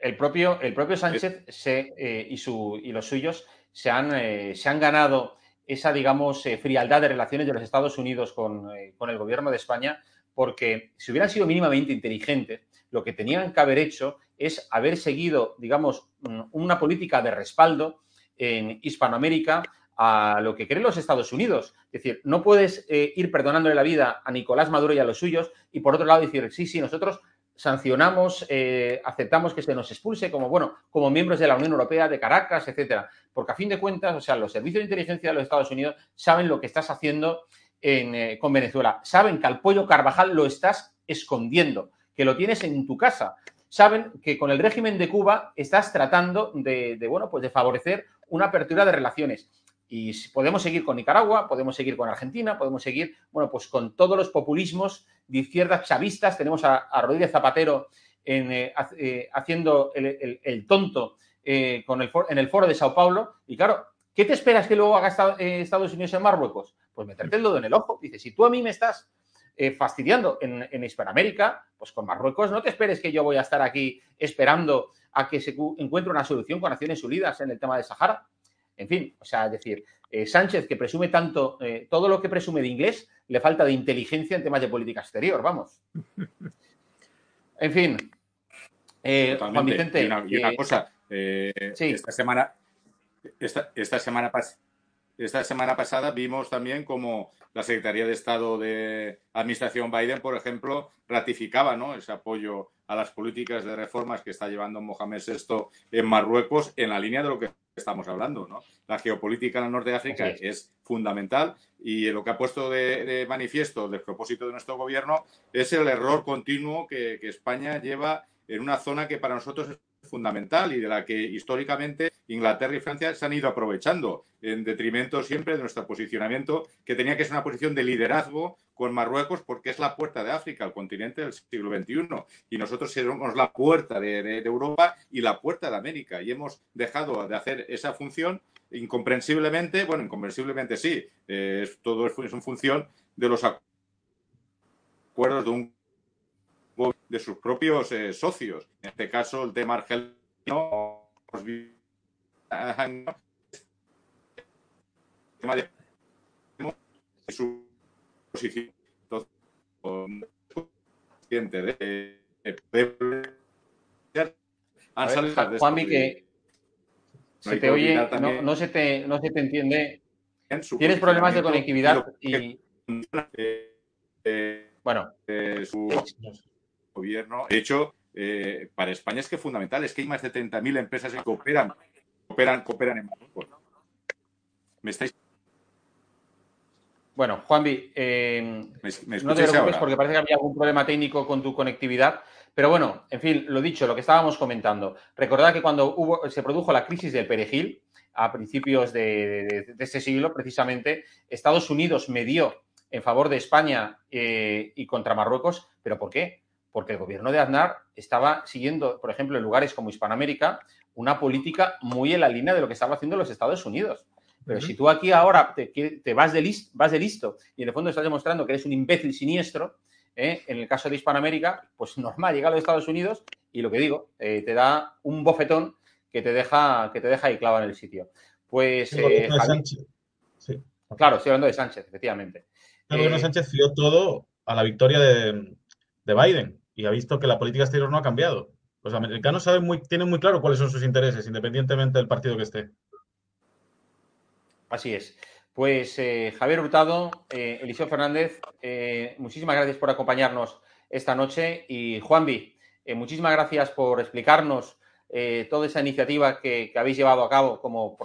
el, propio, el propio Sánchez se, eh, y, su, y los suyos se han, eh, se han ganado esa, digamos, frialdad de relaciones de los Estados Unidos con, con el gobierno de España porque si hubieran sido mínimamente inteligentes, lo que tenían que haber hecho es haber seguido, digamos, mm, una política de respaldo en Hispanoamérica a lo que creen los Estados Unidos. Es decir, no puedes eh, ir perdonándole la vida a Nicolás Maduro y a los suyos y por otro lado decir, sí, sí, nosotros sancionamos, eh, aceptamos que se nos expulse como, bueno, como miembros de la Unión Europea, de Caracas, etcétera. Porque a fin de cuentas, o sea, los servicios de inteligencia de los Estados Unidos saben lo que estás haciendo eh, con Venezuela. Saben que al pollo Carvajal lo estás escondiendo, que lo tienes en tu casa. Saben que con el régimen de Cuba estás tratando de, bueno, pues de favorecer una apertura de relaciones. Y podemos seguir con Nicaragua, podemos seguir con Argentina, podemos seguir, bueno, pues con todos los populismos de izquierdas chavistas. Tenemos a, Rodríguez Zapatero eh, eh, haciendo el, tonto en el foro de Sao Paulo. Y claro, ¿qué te esperas que luego haga Estados Unidos en Marruecos? Pues meterte el dedo en el ojo. Dice, si tú a mí me estás eh, fastidiando en, Hispanoamérica, pues con Marruecos no te esperes que yo voy a estar aquí esperando a que se encuentre una solución con Naciones Unidas en el tema de Sahara. En fin, o sea, es decir, eh, Sánchez, que presume tanto, eh, todo lo que presume de inglés, le falta de inteligencia en temas de política exterior, vamos. [laughs] En fin. Juan Vicente. Y una, cosa, esta semana, esta, esta semana pasada esta semana pasada vimos también como la Secretaría de Estado de Administración Biden, por ejemplo, ratificaba ¿no? ese apoyo a las políticas de reformas que está llevando Mohamed VI en Marruecos en la línea de lo que estamos hablando. ¿no? La geopolítica en el norte de África es. fundamental y lo que ha puesto de, manifiesto el propósito de nuestro gobierno es el error continuo que, que España lleva en una zona que para nosotros es fundamental y de la que históricamente Inglaterra y Francia se han ido aprovechando en detrimento siempre de nuestro posicionamiento, que tenía que ser una posición de liderazgo con Marruecos porque es la puerta de África, el continente del siglo XXI. Y nosotros somos la puerta de, Europa y la puerta de América. Y hemos dejado de hacer esa función incomprensiblemente, bueno, incomprensiblemente sí, eh, todo es, en función de los acuerdos de un de sus propios eh, socios. En este caso, el tema argelino, tema de su posición consciente de, han Juanmi, que se te oye, no, no, se te, no se te entiende. Tienes problemas de conectividad y. Eh, bueno. Eh, su, gobierno. De hecho, eh, para España es que es fundamental, es que hay más de 30.000 empresas que cooperan, cooperan, cooperan en Marruecos. ¿Me estáis? Bueno, Juanvi, eh, no te preocupes porque parece que había algún problema técnico con tu conectividad. Pero bueno, en fin, lo dicho, lo que estábamos comentando. Recordad que cuando hubo, se produjo la crisis del perejil, a principios de, este siglo, precisamente, Estados Unidos medió en favor de España eh, y contra Marruecos. ¿Pero por qué? Porque el gobierno de Aznar estaba siguiendo, por ejemplo, en lugares como Hispanoamérica, una política muy en la línea de lo que estaba haciendo los Estados Unidos. Pero si tú aquí ahora te, vas, de listo, vas de listo y en el fondo estás demostrando que eres un imbécil siniestro, ¿eh? en el caso de Hispanoamérica, pues normal, llega a los Estados Unidos y lo que digo, eh, te da un bofetón que te deja, que te deja ahí clavado en el sitio. Pues. Eh, claro, estoy hablando de Sánchez, efectivamente. El gobierno Sánchez fió todo a la victoria de, de Biden y ha visto que la política exterior no ha cambiado. Los americanos saben muy, tienen muy claro cuáles son sus intereses, independientemente del partido que esté. Así es. Pues eh, Javier Hurtado, eh, Eliseo Fernández, eh, muchísimas gracias por acompañarnos esta noche. Y Juanvi, muchísimas gracias por explicarnos toda esa iniciativa que, habéis llevado a cabo como,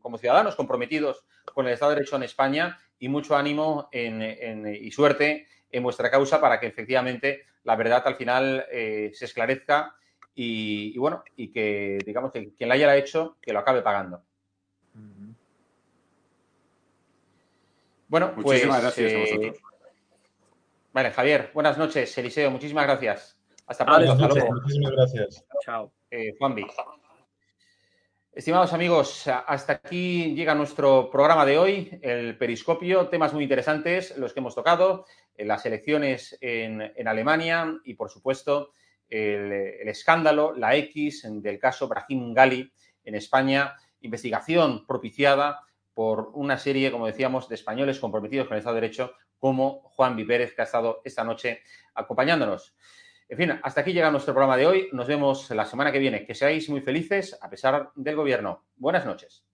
como, ciudadanos comprometidos con el Estado de Derecho en España y mucho ánimo y suerte en vuestra causa para que efectivamente la verdad al final eh, se esclarezca y, bueno, y que digamos que quien la haya hecho, que lo acabe pagando. Bueno, pues, gracias a eh, vosotros. Vale, Javier, buenas noches. Eliseo, muchísimas gracias. Hasta pronto. Hasta luego. Muchísimas gracias. Chao. Eh, Juanvi. Estimados amigos, hasta aquí llega nuestro programa de hoy, el Periscopio, temas muy interesantes, los que hemos tocado, las elecciones en, Alemania y, por supuesto, el, escándalo, la X del caso Brahim Gali en España, investigación propiciada por una serie, como decíamos, de españoles comprometidos con el Estado de Derecho, como Juan Pérez, que ha estado esta noche acompañándonos. En fin, hasta aquí llega nuestro programa de hoy. Nos vemos la semana que viene. Que seáis muy felices a pesar del gobierno. Buenas noches.